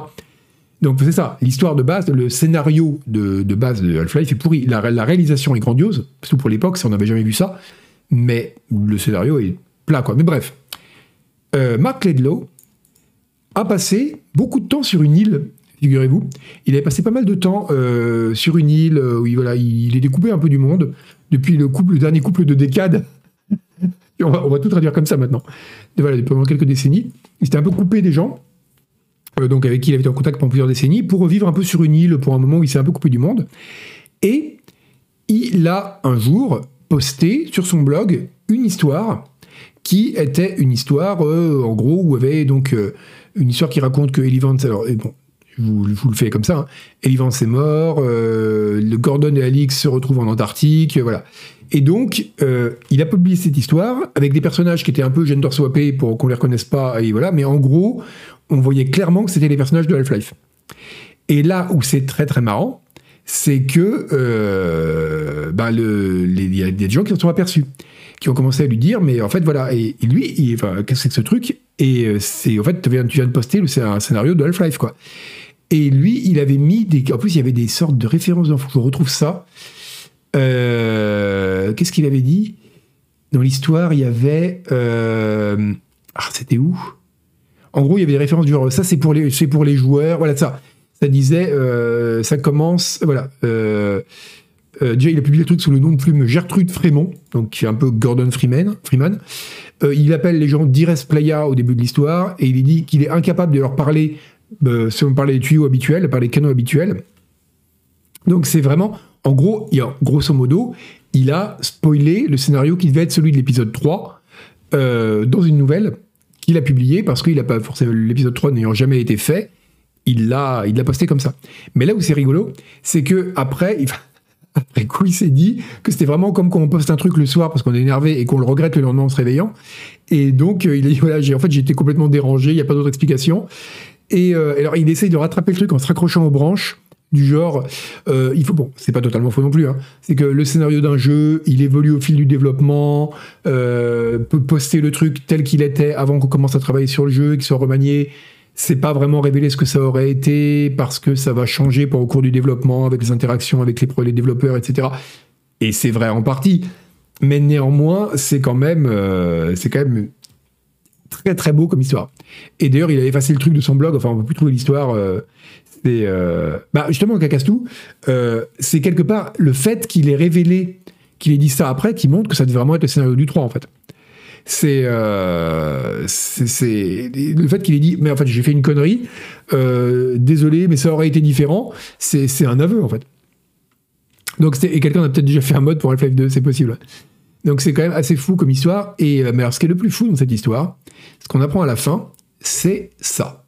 Donc c'est ça, l'histoire de base, le scénario de, de base de Half-Life est pourri. La, réalisation est grandiose, surtout pour l'époque, on n'avait jamais vu ça, mais le scénario est plat, quoi. Mais bref, Mark Ledlow a passé beaucoup de temps sur une île figurez-vous. Il avait passé pas mal de temps sur une île où il, voilà, il est découpé un peu du monde depuis le, couple, le dernier couple de décades. on, va, tout traduire comme ça maintenant. voilà, pendant quelques décennies, il s'était un peu coupé des gens, euh, donc avec qui il avait été en contact pendant plusieurs décennies, pour revivre un peu sur une île pour un moment où il s'est un peu coupé du monde. Et il a un jour posté sur son blog une histoire qui était une histoire, en gros, où avait donc une histoire qui raconte que Vance, alors bon, je vous, le fais comme ça. Hein. est mort, euh, le Gordon et Alix se retrouvent en Antarctique, voilà. Et donc, euh, il a publié cette histoire avec des personnages qui étaient un peu gender swappés pour qu'on les reconnaisse pas, et voilà. Mais en gros, on voyait clairement que c'était les personnages de Half-Life. Et là où c'est très très marrant, c'est que bah il y a des gens qui se sont aperçus, qui ont commencé à lui dire, mais en fait voilà, et, lui, enfin, qu'est-ce que c'est que ce truc? Et c'est en fait, tu viens, tu viens de poster c'est un scénario de Half-Life quoi. Et lui, il avait mis des. En plus, il y avait des sortes de références d'enfants. Je retrouve ça. Euh, qu'est-ce qu'il avait dit? Dans l'histoire, il y avait. Euh, ah, c'était où? En gros, il y avait des références du genre. Ça, c'est pour les, pour les joueurs. Voilà, ça. Ça disait. Euh, ça commence. Voilà. déjà, il a publié le truc sous le nom de plume Gertrude Frémont, donc un peu Gordon Freeman. Freeman. il appelle les gens d'Ires Playa au début de l'histoire et il dit qu'il est incapable de leur parler euh, si on parle des tuyaux habituels, par les canaux habituels. Donc c'est vraiment, en gros, il a, grosso modo, il a spoilé le scénario qui devait être celui de l'épisode 3 euh, dans une nouvelle qu'il a publiée parce qu'il n'a pas forcément l'épisode 3 n'ayant jamais été fait, il l'a il l'a posté comme ça. Mais là où c'est rigolo, c'est que après il, après coup il s'est dit que c'était vraiment comme quand on poste un truc le soir parce qu'on est énervé et qu'on le regrette le lendemain en se réveillant. Et donc euh, il a dit voilà, en fait j'ai été complètement dérangé, il n'y a pas d'autre explication. Et euh, alors, il essaye de rattraper le truc en se raccrochant aux branches du genre, euh, il faut bon, c'est pas totalement faux non plus. Hein, c'est que le scénario d'un jeu, il évolue au fil du développement, euh, peut poster le truc tel qu'il était avant qu'on commence à travailler sur le jeu, qu'il soit remanié. C'est pas vraiment révéler ce que ça aurait été parce que ça va changer pour au cours du développement avec les interactions avec les, développeurs, etc. Et c'est vrai en partie, mais néanmoins, c'est quand même, c'est quand même très très beau comme histoire. Et d'ailleurs, il a effacé le truc de son blog, enfin, on ne peut plus trouver l'histoire. Euh, c'est euh, bah, justement, Kakastou, euh, c'est quelque part le fait qu'il ait révélé, qu'il ait dit ça après, qui montre que ça devait vraiment être le scénario du 3, en fait. C'est c'est le fait qu'il ait dit, mais en fait, j'ai fait une connerie, désolé, mais ça aurait été différent, c'est un aveu, en fait. Donc, et quelqu'un a peut-être déjà fait un mode pour Half-Life 2, c'est possible. Donc c'est quand même assez fou comme histoire. Et mais alors, ce qui est le plus fou dans cette histoire, ce qu'on apprend à la fin, c'est ça.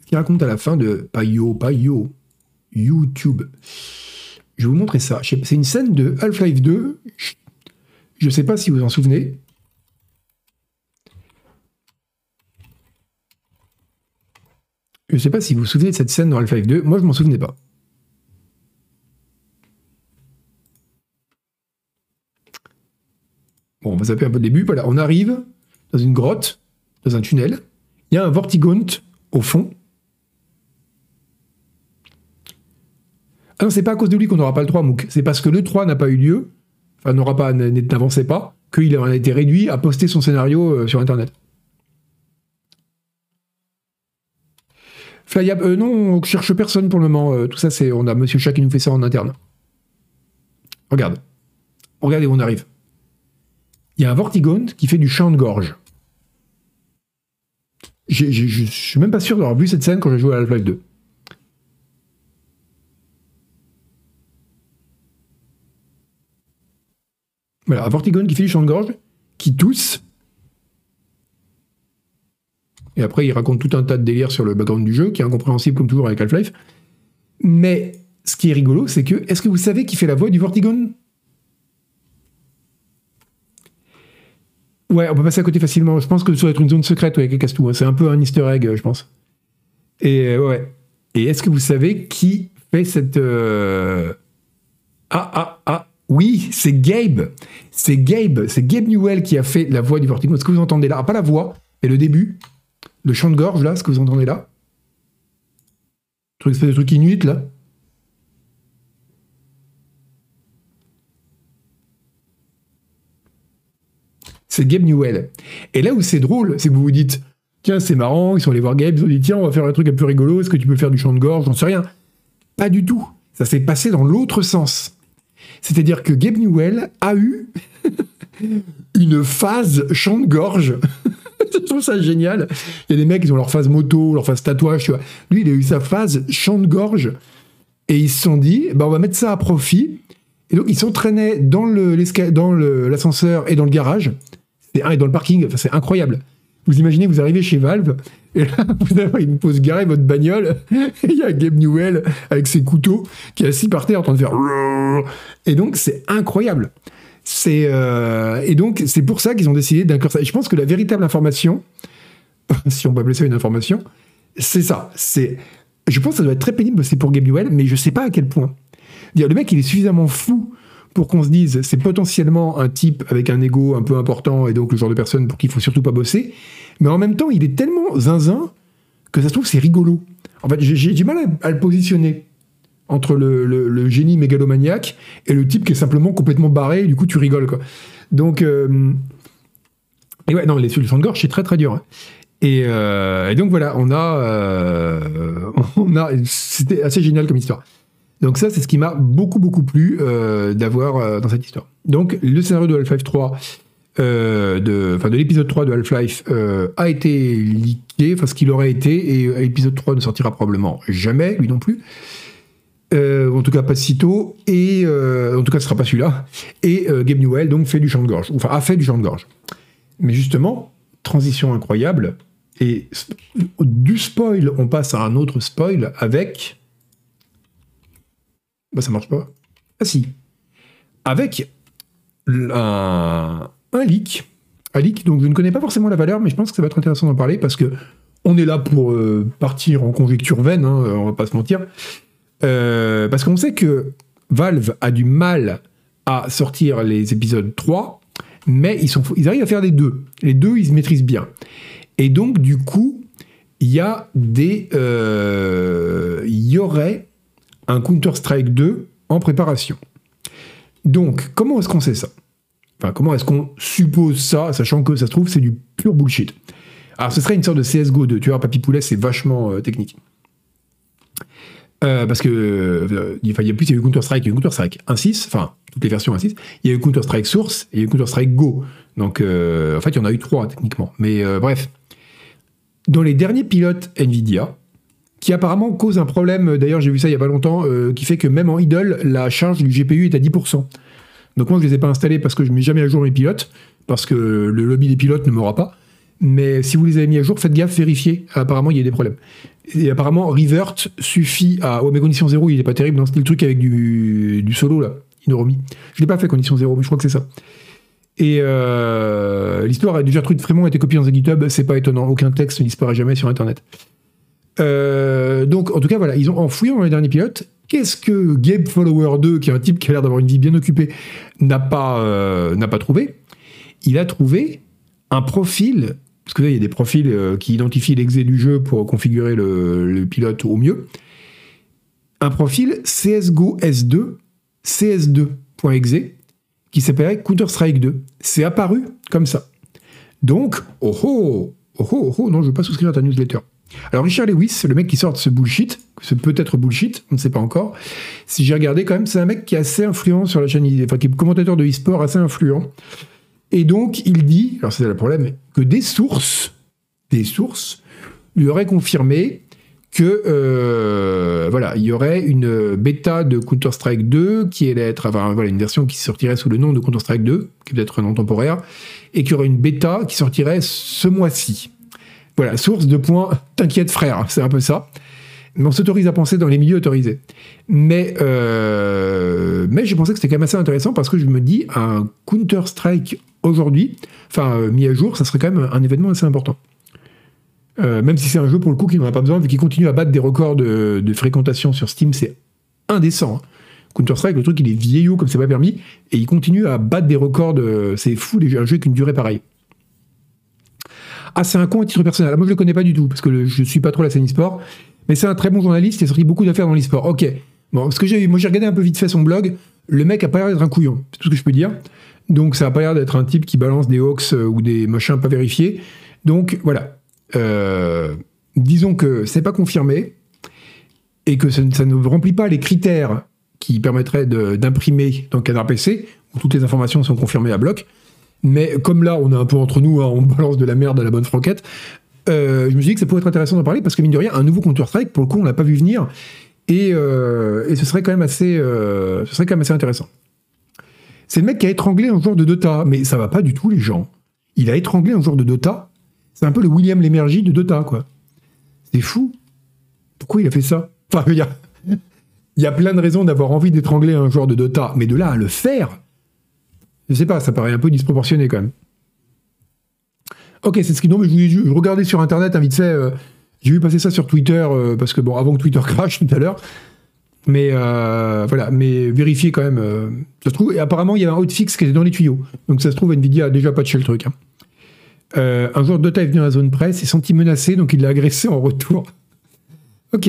Ce qu'il raconte à la fin de pas yo, pas yo, YouTube. Je vais vous montrer ça. C'est une scène de Half-Life 2. Je ne sais pas si vous en souvenez. Je ne sais pas si vous vous souvenez de cette scène dans Half-Life 2. Moi, je m'en souvenais pas. Bon, on va zapper un peu le début. Voilà, on arrive dans une grotte, dans un tunnel. Il y a un Vortigaunt au fond. Ah non, c'est pas à cause de lui qu'on n'aura pas le 3, Mook. C'est parce que le 3 n'a pas eu lieu, enfin n'aura pas, n'avançait pas, qu'il a été réduit à poster son scénario euh, sur Internet. Flyab, euh, non, on cherche personne pour le moment. Euh, tout ça, c'est, on a Monsieur Chat qui nous fait ça en interne. Regarde. Regardez où on arrive il y a un Vortigaunt qui fait du chant de gorge. Je suis même pas sûr d'avoir vu cette scène quand j'ai joué à Half-Life 2. Voilà, Vortigone qui fait du chant de gorge, qui tousse. Et après, il raconte tout un tas de délires sur le background du jeu, qui est incompréhensible comme toujours avec Half-Life. Mais ce qui est rigolo, c'est que, est-ce que vous savez qui fait la voix du Vortigone? Ouais, on peut passer à côté facilement. Je pense que ça doit être une zone secrète avec les casse tout. Hein. C'est un peu un easter egg, je pense. Et euh, ouais. Et est-ce que vous savez qui fait cette... Euh, ah, ah, ah. Oui, c'est Gabe. C'est Gabe. C'est Gabe Newell qui a fait la voix du Vortigone. Ce que vous entendez là, pas la voix, mais le début, le chant de gorge là, ce que vous entendez là? Truc, espèce de truc inuit là. C'est Gabe Newell. Et là où c'est drôle, c'est que vous vous dites, tiens, c'est marrant, ils sont allés voir Gabe, ils ont dit, tiens, on va faire un truc un peu rigolo, est-ce que tu peux faire du chant de gorge J'en sais rien. Pas du tout. Ça s'est passé dans l'autre sens. C'est-à-dire que Gabe Newell a eu une phase chant de gorge. Je trouve ça génial. Il y a des mecs qui ont leur phase moto, leur phase tatouage, tu vois. Lui, il a eu sa phase chant de gorge. Et ils se sont dit, bah, on va mettre ça à profit. Et donc, ils s'entraînaient dans l'ascenseur et dans le garage et dans le parking, c'est incroyable. Vous imaginez, vous arrivez chez Valve, et là, vous avez une pause garée votre bagnole, et il y a Gabe Newell avec ses couteaux qui est assis par terre en train de faire. Et donc, c'est incroyable. C'est euh, et donc c'est pour ça qu'ils ont décidé d'inclure je pense que la véritable information, si on peut appeler ça une information, c'est ça. C'est, je pense que ça doit être très pénible, c'est pour Gabe Newell, mais je sais pas à quel point. Le mec, il est suffisamment fou pour qu'on se dise c'est potentiellement un type avec un ego un peu important et donc le genre de personne pour qui il faut surtout pas bosser, mais en même temps il est tellement zinzin que ça se trouve c'est rigolo. En fait j'ai du mal à, le positionner entre le, génie mégalomaniaque et le type qui est simplement complètement barré et du coup tu rigoles quoi. Donc euh, et ouais non les solutions de gorge c'est très très dur. Hein. Euh, et, donc voilà on a euh, on a c'était assez génial comme histoire. Donc ça, c'est ce qui m'a beaucoup, beaucoup plu euh, d'avoir euh, dans cette histoire. Donc le scénario de Half-Life 3, euh, de, de l'épisode 3 de Half-Life a été leaké, enfin ce qu'il aurait été, et l'épisode 3 ne sortira probablement jamais, lui non plus. en tout cas pas de sitôt, et en tout cas ce sera pas celui-là. Et Gabe Newell donc fait du chant de gorge, enfin a fait du chant de gorge. Mais justement, transition incroyable, et du spoil, on passe à un autre spoil avec bah ça marche pas. Ah si. Avec un, un leak. Un leak, donc je ne connais pas forcément la valeur, mais je pense que ça va être intéressant d'en parler parce que on est là pour euh, partir en conjecture vaine, hein, on va pas se mentir. Euh, parce qu'on sait que Valve a du mal à sortir les épisodes 3, mais ils, sont, ils arrivent à faire des deux. Les deux, ils se maîtrisent bien. Et donc, du coup, il y a des. Euh, il y aurait un Counter-Strike 2 en préparation. Donc, comment est-ce qu'on sait ça? Enfin, comment est-ce qu'on suppose ça, sachant que ça se trouve, c'est du pur bullshit? Alors, ce serait une sorte de CSGO 2. Tu vois, Papy Poulet, c'est vachement euh, technique. Euh, parce que, euh, il y a plus, il y a eu Counter-Strike, il y a eu Counter-Strike 1.6, enfin, toutes les versions 1.6, il y a eu Counter-Strike Source et il y a eu Counter-Strike Go. Donc, en fait, il y en a eu trois, techniquement. Mais bref. Dans les derniers pilotes NVIDIA, qui apparemment cause un problème, d'ailleurs j'ai vu ça il y a pas longtemps, euh, qui fait que même en idle, la charge du GPU est à 10%. Donc moi je ne les ai pas installés parce que je ne mets jamais à jour mes pilotes, parce que le lobby des pilotes ne m'aura pas. Mais si vous les avez mis à jour, faites gaffe, vérifiez. Apparemment il y a des problèmes. Et apparemment revert suffit à... Oh mais condition 0 il n'est pas terrible, c'était le truc avec du, solo là, Inoromi. Je ne l'ai pas fait condition 0, mais je crois que c'est ça. Et euh, l'histoire a déjà truc vraiment été copié dans un GitHub, c'est pas étonnant, aucun texte ne disparaît jamais sur internet. Euh, donc, en tout cas, voilà, ils ont enfoui dans les derniers pilotes. Qu'est-ce que Gabe Follower 2, qui est un type qui a l'air d'avoir une vie bien occupée, n'a pas, euh, pas trouvé? Il a trouvé un profil, parce que là, il y a des profils euh, qui identifient l'exé du jeu pour configurer le, pilote au mieux. Un profil CSGO S2, CS2.exe, qui s'appelait Counter-Strike 2. C'est apparu comme ça. Donc, oh oh, oh oh, oh, non, je ne veux pas souscrire à ta newsletter. Alors Richard Lewis, le mec qui sort de ce bullshit, ce peut-être bullshit, on ne sait pas encore. Si j'ai regardé quand même, c'est un mec qui est assez influent sur la chaîne, enfin qui est commentateur de e-sport assez influent. Et donc il dit, alors c'est le problème, que des sources, des sources lui aurait confirmé que euh, voilà, il y aurait une bêta de Counter-Strike 2 qui allait être enfin, voilà, une version qui sortirait sous le nom de Counter-Strike 2, qui peut-être un nom temporaire, et qu'il y aurait une bêta qui sortirait ce mois-ci. Voilà, source de points, t'inquiète frère, c'est un peu ça. Mais on s'autorise à penser dans les milieux autorisés. Mais, euh, mais j'ai pensé que c'était quand même assez intéressant parce que je me dis, un Counter-Strike aujourd'hui, enfin euh, mis à jour, ça serait quand même un événement assez important. Euh, même si c'est un jeu pour le coup qui n'en a pas besoin, vu qu'il continue à battre des records de, fréquentation sur Steam, c'est indécent. Hein. Counter-Strike, le truc, il est vieillot comme c'est pas permis, et il continue à battre des records. De... C'est fou, un jeu qui une durée pareille. Ah, c'est un con à titre personnel. Moi, je le connais pas du tout, parce que je suis pas trop la scène e-sport, mais c'est un très bon journaliste, a sorti beaucoup d'affaires dans l'e-sport. Ok. Bon, parce que j'ai, moi, j'ai regardé un peu vite fait son blog, le mec a pas l'air d'être un couillon, c'est tout ce que je peux dire. Donc, ça a pas l'air d'être un type qui balance des hoax euh, ou des machins pas vérifiés. Donc, voilà. Euh, disons que c'est pas confirmé et que ça, ne remplit pas les critères qui permettraient d'imprimer dans le Canard PC, où toutes les informations sont confirmées à bloc. Mais comme là, on est un peu entre nous, hein, on balance de la merde à la bonne franquette, euh, je me suis dit que ça pourrait être intéressant d'en parler parce que mine de rien, un nouveau Counter-Strike, pour le coup, on l'a pas vu venir et, euh, ce serait quand même assez, ce serait quand même assez intéressant. C'est le mec qui a étranglé un joueur de Dota, mais ça va pas du tout, les gens. Il a étranglé un joueur de Dota c'est un peu le William Lémergie de Dota, quoi. C'est fou. Pourquoi il a fait ça? Enfin, il y a plein de raisons d'avoir envie d'étrangler un joueur de Dota, mais de là à le faire, je sais pas, ça paraît un peu disproportionné quand même. Ok, c'est ce qui. Non, mais je, je regardais sur internet, hein, vite fait. Euh, j'ai vu passer ça sur Twitter, euh, parce que bon, avant que Twitter crash tout à l'heure. Mais euh, voilà, mais vérifiez quand même. ça se trouve, et apparemment, il y avait un hotfix qui était dans les tuyaux. Donc ça se trouve, Nvidia a déjà patché le truc. Hein. Un joueur de Dota est venu dans la zone presse, s'est senti menacé, donc il l'a agressé en retour. ok.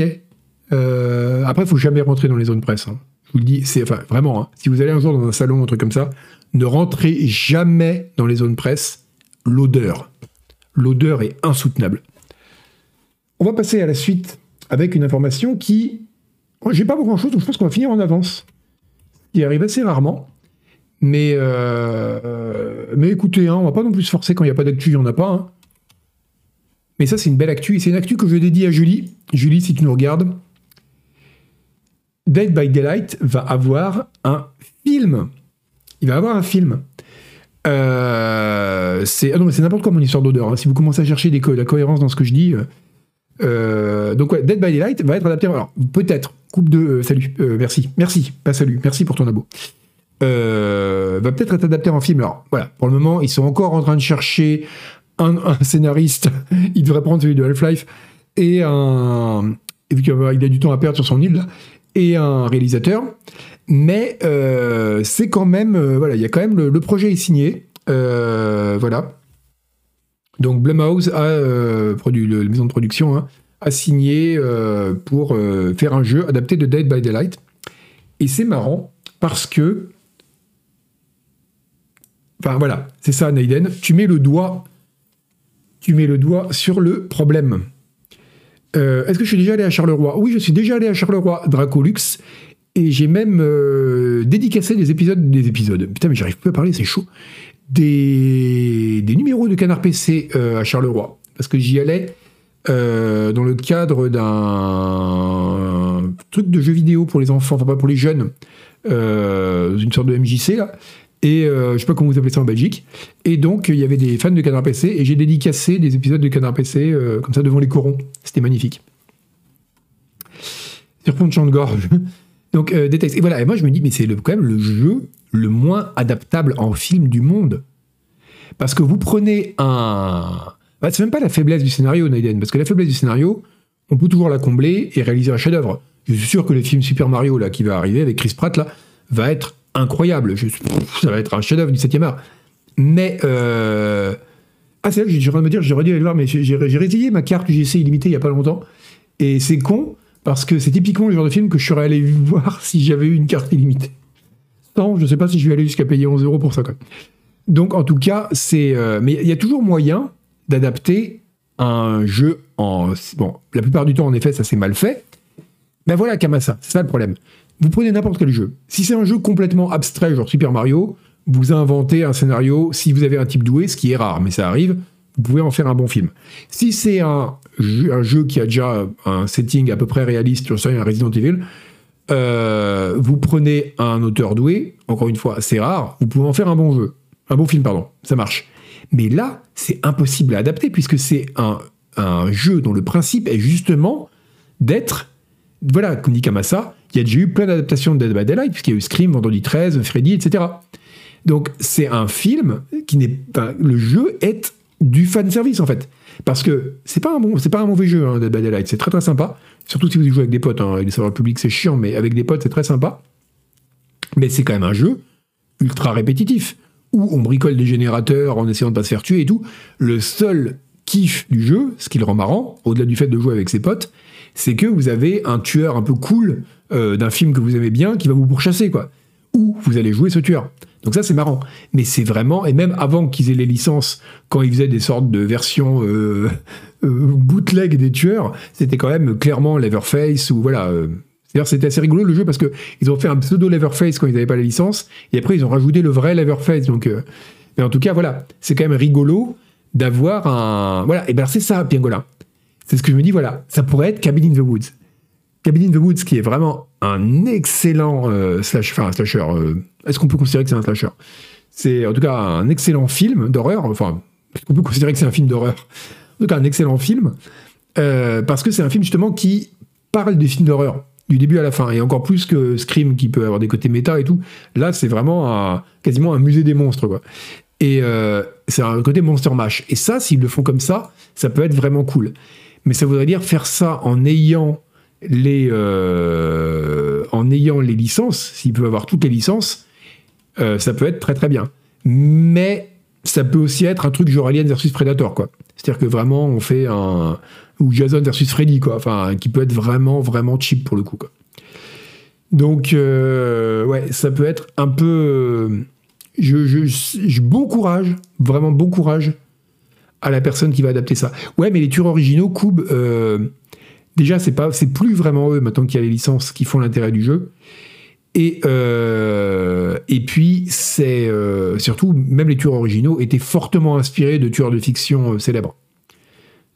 Après, il faut jamais rentrer dans les zones presse. Hein. Je vous le dis, c'est enfin vraiment. Hein. si vous allez un jour dans un salon, un truc comme ça, ne rentrez jamais dans les zones presse. L'odeur, l'odeur est insoutenable. On va passer à la suite avec une information qui, j'ai pas grand chose, donc je pense qu'on va finir en avance. Qui arrive assez rarement. Mais, euh, mais écoutez, hein, on va pas non plus se forcer quand il n'y a pas d'actu, il n'y en a pas. Hein. Mais ça, c'est une belle actu. Et c'est une actu que je dédie à Julie. Julie, si tu nous regardes. Dead by Daylight va avoir un film. Il va avoir un film. Euh, c'est ah non, n'importe quoi mon histoire d'odeur. Hein. Si vous commencez à chercher des la cohérence dans ce que je dis. Euh, donc ouais, Dead by Daylight va être adapté. Alors peut-être coupe de salut. merci, merci, pas salut. Merci pour ton abo. Euh, va peut-être être adapté en film. Alors voilà, pour le moment, ils sont encore en train de chercher un, scénariste. il devrait prendre celui de Half-Life et un. il a du temps à perdre sur son île, et un réalisateur. Mais euh, c'est quand même. Euh, voilà, il y a quand même le, projet est signé. voilà. Donc Blumhouse a la maison de production hein, a signé pour faire un jeu adapté de Dead by Daylight. Et c'est marrant parce que Enfin voilà, c'est ça, Naiden. Tu mets le doigt, tu mets le doigt sur le problème. Euh, est-ce que je suis déjà allé à Charleroi? Oui, je suis déjà allé à Charleroi, Dracolux, et j'ai même euh, dédicacé des épisodes, des épisodes. Putain, mais j'arrive plus à parler, c'est chaud. Des, numéros de Canard PC euh, à Charleroi, parce que j'y allais dans le cadre d'un truc de jeu vidéo pour les enfants, enfin pas pour les jeunes, une sorte de MJC là. Et euh, je sais pas comment vous appelez ça en Belgique. Et donc, il y avait des fans de Canard PC et j'ai dédicacé des épisodes de Canard PC euh, comme ça devant les corons. C'était magnifique. Sur fond de champ de gorge. Donc, euh, des textes. Et voilà, et moi je me dis, mais c'est quand même le jeu le moins adaptable en film du monde. Parce que vous prenez un. Bah, c'est même pas la faiblesse du scénario, Naiden, parce que la faiblesse du scénario, on peut toujours la combler et réaliser un chef-d'œuvre. Je suis sûr que le film Super Mario là, qui va arriver avec Chris Pratt là, va être incroyable. Je, ça va être un chef-d'œuvre du 7e art. Mais. Euh... Ah, c'est là que j'ai de me dire, j'aurais dû aller voir, mais j'ai résilié ma carte UGC illimitée il n'y a pas longtemps. Et c'est con, parce que c'est typiquement le genre de film que je serais allé voir si j'avais eu une carte illimitée. Non, je ne sais pas si je vais aller jusqu'à payer 11 euros pour ça. Donc, en tout cas, c'est. Euh, mais il y a toujours moyen d'adapter un jeu en. Bon, la plupart du temps, en effet, ça s'est mal fait. Ben voilà, Kamasa, c'est ça le problème. Vous prenez n'importe quel jeu. Si c'est un jeu complètement abstrait, genre Super Mario, vous inventez un scénario si vous avez un type doué, ce qui est rare, mais ça arrive. Vous pouvez en faire un bon film. Si c'est un, jeu qui a déjà un setting à peu près réaliste, sur un Resident Evil, euh, vous prenez un auteur doué, encore une fois, c'est rare, vous pouvez en faire un bon jeu. Un bon film, pardon, ça marche. Mais là, c'est impossible à adapter puisque c'est un, jeu dont le principe est justement d'être, voilà, comme dit Kamasa, il y a déjà eu plein d'adaptations de Dead by Daylight, puisqu'il y a eu Scream, Vendredi 13, Freddy, etc. Donc c'est un film qui n'est. Le jeu est du fan service en fait. Parce que c'est pas un bon, pas un mauvais jeu, hein, Dead by Daylight. C'est très très sympa. Surtout si vous jouez avec des potes. Hein. Les serveurs publics c'est chiant, mais avec des potes c'est très sympa. Mais c'est quand même un jeu ultra répétitif où on bricole des générateurs en essayant de pas se faire tuer et tout. Le seul kiff du jeu, ce qui le rend marrant, au-delà du fait de jouer avec ses potes, c'est que vous avez un tueur un peu cool euh, d'un film que vous aimez bien qui va vous pourchasser, quoi. Ou vous allez jouer ce tueur. Donc ça, c'est marrant. Mais c'est vraiment, et même avant qu'ils aient les licences, quand ils faisaient des sortes de versions euh, euh, bootleg des tueurs, c'était quand même clairement Leverface ou voilà. C'est-à-dire, c'était assez rigolo le jeu parce que ils ont fait un pseudo Leverface quand ils n'avaient pas la licence, et après ils ont rajouté le vrai Leverface. Donc, mais en tout cas, voilà, c'est quand même rigolo d'avoir un. Voilà, et ben c'est ça, Piangola. C'est ce que je me dis, voilà, ça pourrait être Cabin in the Woods. Cabin in the Woods, qui est vraiment un excellent euh, slash, enfin, slasher. Euh, est-ce qu'on peut considérer que c'est un slasher? C'est en tout cas un excellent film d'horreur. Enfin, est-ce qu'on peut considérer que c'est un film d'horreur? En tout cas, un excellent film. Euh, parce que c'est un film justement qui parle des films d'horreur du début à la fin, et encore plus que Scream qui peut avoir des côtés méta et tout. Là, c'est vraiment quasiment un musée des monstres, quoi. Et c'est un côté monster mash. Et ça, s'ils le font comme ça, ça peut être vraiment cool. Mais ça voudrait dire faire ça en ayant euh, en ayant les licences, s'il peut avoir toutes les licences, euh, ça peut être très très bien. Mais ça peut aussi être un truc genre Alien versus Predator, quoi. C'est-à-dire que vraiment on fait un ou Jason versus Freddy, quoi. Enfin, qui peut être vraiment vraiment cheap pour le coup. Donc euh, ouais, ça peut être un peu. Je, je, bon courage, vraiment bon courage à la personne qui va adapter ça. Ouais, mais les tueurs originaux, Cube, déjà, c'est pas, c'est plus vraiment eux maintenant qu'il y a les licences qui font l'intérêt du jeu. Et, euh, et puis, c'est euh, surtout, même les tueurs originaux étaient fortement inspirés de tueurs de fiction euh, célèbres.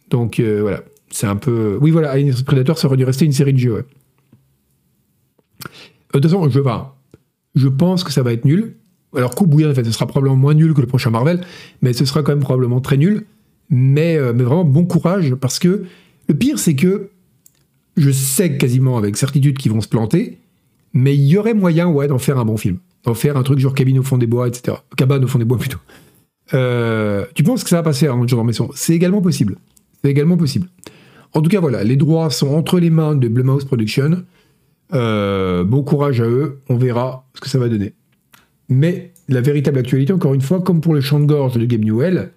Donc voilà, c'est un peu. Oui, voilà, Alien Predator, ça aurait dû rester une série de jeux. De toute façon, je, je pense que ça va être nul. Alors, coup bouillant, en fait, ce sera probablement moins nul que le prochain Marvel, mais ce sera quand même probablement très nul. Mais, mais vraiment, bon courage, parce que le pire, c'est que je sais quasiment avec certitude qu'ils vont se planter, mais il y aurait moyen, ouais, d'en faire un bon film. D'en faire un truc genre cabine au fond des bois, etc. Cabane au fond des bois, plutôt. Euh, tu penses que ça va passer avant de maison? C'est également possible. C'est également possible. En tout cas, voilà, les droits sont entre les mains de Blumhouse Production. Euh, bon courage à eux, on verra ce que ça va donner. Mais la véritable actualité, encore une fois, comme pour le chant de gorge de Gabe Newell,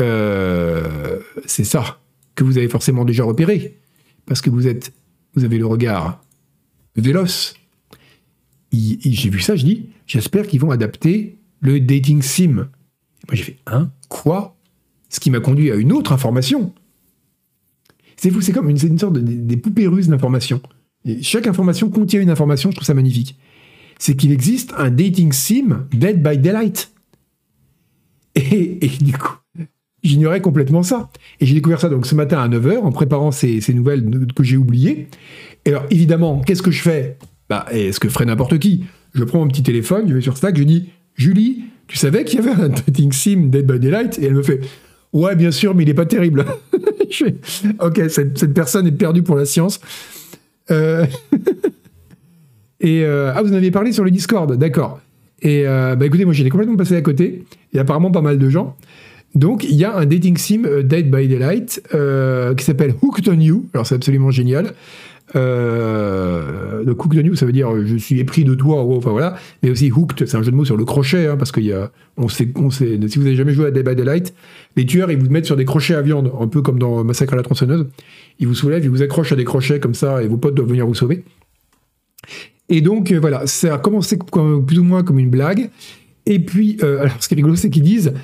euh, c'est ça que vous avez forcément déjà repéré parce que vous êtes, vous avez le regard véloce. J'ai vu ça, je dis, j'espère qu'ils vont adapter le dating sim. moi j'ai fait, hein, quoi? Ce qui m'a conduit à une autre information. C'est c'est comme une, une sorte de, des poupées russes d'informations. Chaque information contient une information, je trouve ça magnifique. C'est qu'il existe un dating sim Dead by Daylight. Et, et du coup, J'ignorais complètement ça. Et j'ai découvert ça donc ce matin à 9h en préparant ces, nouvelles que j'ai oubliées. Et alors évidemment, qu'est-ce que je fais? Bah, et ce que ferait n'importe qui? Je prends mon petit téléphone, je vais sur Slack, je dis Julie, tu savais qu'il y avait un dating sim Dead by Daylight Et elle me fait Ouais, bien sûr, mais il n'est pas terrible. je fais, ok, cette, personne est perdue pour la science. Euh, et euh, ah, vous en aviez parlé sur le Discord, d'accord. Et euh, bah écoutez, moi j'étais complètement passé à côté. A apparemment pas mal de gens. Donc, il y a un dating sim euh, Dead by Daylight euh, qui s'appelle Hooked on You. Alors, c'est absolument génial. Euh, donc, Hooked on You, ça veut dire je suis épris de toi, enfin voilà. Mais aussi Hooked, c'est un jeu de mots sur le crochet, hein, parce sait, on sait, si vous avez jamais joué à Dead by Daylight, les tueurs, ils vous mettent sur des crochets à viande, un peu comme dans Massacre à la tronçonneuse. Ils vous soulèvent, ils vous accrochent à des crochets comme ça, et vos potes doivent venir vous sauver. Et donc, voilà, ça a commencé plus ou moins comme une blague. Et puis, alors, ce qui est rigolo, c'est qu'ils disent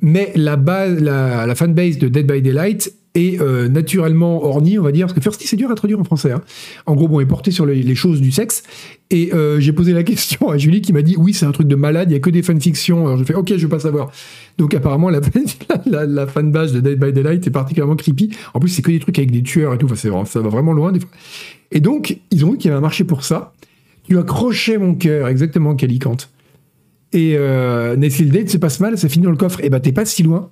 mais la, base, la, fanbase de Dead by Daylight et euh, naturellement orni, on va dire, parce que thirsty c'est dur à traduire en français. hein. En gros, bon, est porté sur les, choses du sexe. Et euh, j'ai posé la question à Julie qui m'a dit oui, c'est un truc de malade, il y a que des fanfictions. Alors je fais ok, je veux pas savoir. Donc apparemment la, fanbase de Dead by Daylight est particulièrement creepy. En plus, c'est que des trucs avec des tueurs et tout. Enfin, ça va vraiment loin des fois. Et donc, ils ont vu qu'il y avait un marché pour ça. Tu as accroché mon cœur, exactement, Calicante. Et euh, Nestle Date se passe mal, ça finit dans le coffre. Et bah, t'es pas si loin.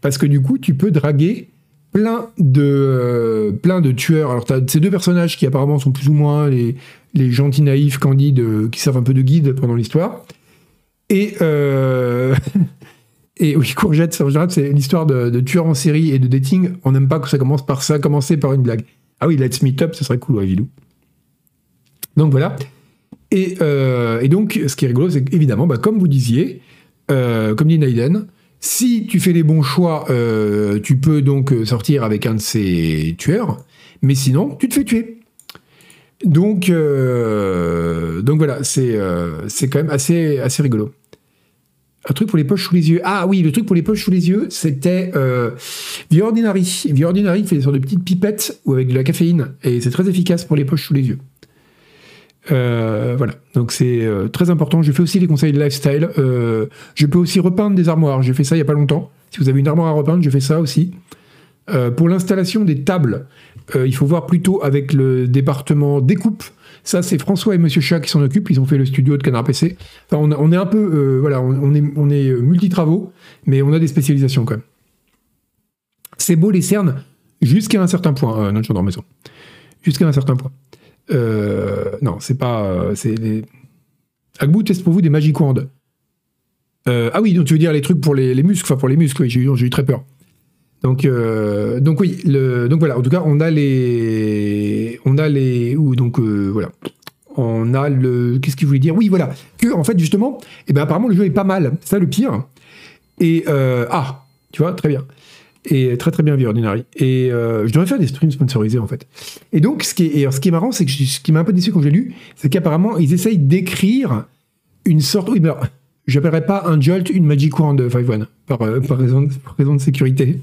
Parce que du coup, tu peux draguer plein de, euh, plein de tueurs. Alors, t'as ces deux personnages qui apparemment sont plus ou moins les, les gentils naïfs, candides, euh, qui servent un peu de guide pendant l'histoire. Et, euh, et oui, Courgette, en général, c'est l'histoire de, de tueurs en série et de dating. On n'aime pas que ça commence par ça, commencer par une blague. Ah oui, Let's Meet Up, ça serait cool, ouais. Donc voilà. Et, euh, et donc, ce qui est rigolo, c'est qu'évidemment, bah, comme vous disiez, euh, comme dit Naiden, si tu fais les bons choix, euh, tu peux donc sortir avec un de ces tueurs, mais sinon, tu te fais tuer. Donc, donc voilà, c'est quand même assez, assez rigolo. Un truc pour les poches sous les yeux. Ah oui, le truc pour les poches sous les yeux, c'était euh. The Ordinary fait des sortes de petites pipettes ou avec de la caféine, et c'est très efficace pour les poches sous les yeux. Euh, voilà, donc c'est euh, très important. Je fais aussi les conseils de lifestyle. Euh, je peux aussi repeindre des armoires. J'ai fait ça il y a pas longtemps. Si vous avez une armoire à repeindre, je fais ça aussi. Pour l'installation des tables, il faut voir plutôt avec le département découpe. Ça, c'est François et Monsieur Chat qui s'en occupent. Ils ont fait le studio de Canard PC. Enfin, on, est un peu, voilà, on, est, on est multi-travaux, mais on a des spécialisations quand même. C'est beau les cernes jusqu'à un certain point. Dans la maison. Jusqu'à un certain point. Euh, non, c'est pas. euh, c'est les... Agbou teste pour vous des Magic Wand. Euh, ah oui, donc tu veux dire les trucs pour les, les muscles, enfin pour les muscles, j'ai eu, eu très peur. Donc, donc oui, le, donc voilà, en tout cas, on a les. On a les. Ou donc voilà. On a le. Qu'est-ce qu'il voulait dire? Oui, voilà. Que, en fait, justement, eh ben, apparemment, le jeu est pas mal. C'est ça le pire. Et. ah, tu vois, très bien. Et très très bien vu, Ordinary. Et euh, je devrais faire des streams sponsorisés en fait. Et donc, ce qui est, et ce qui est marrant, c'est que ce qui m'a un peu déçu quand j'ai lu, c'est qu'apparemment, ils essayent d'écrire une sorte. Oui, alors, j'appellerais pas un Jolt une Magic Wand 5-1, par, euh, par, raison, par raison de sécurité.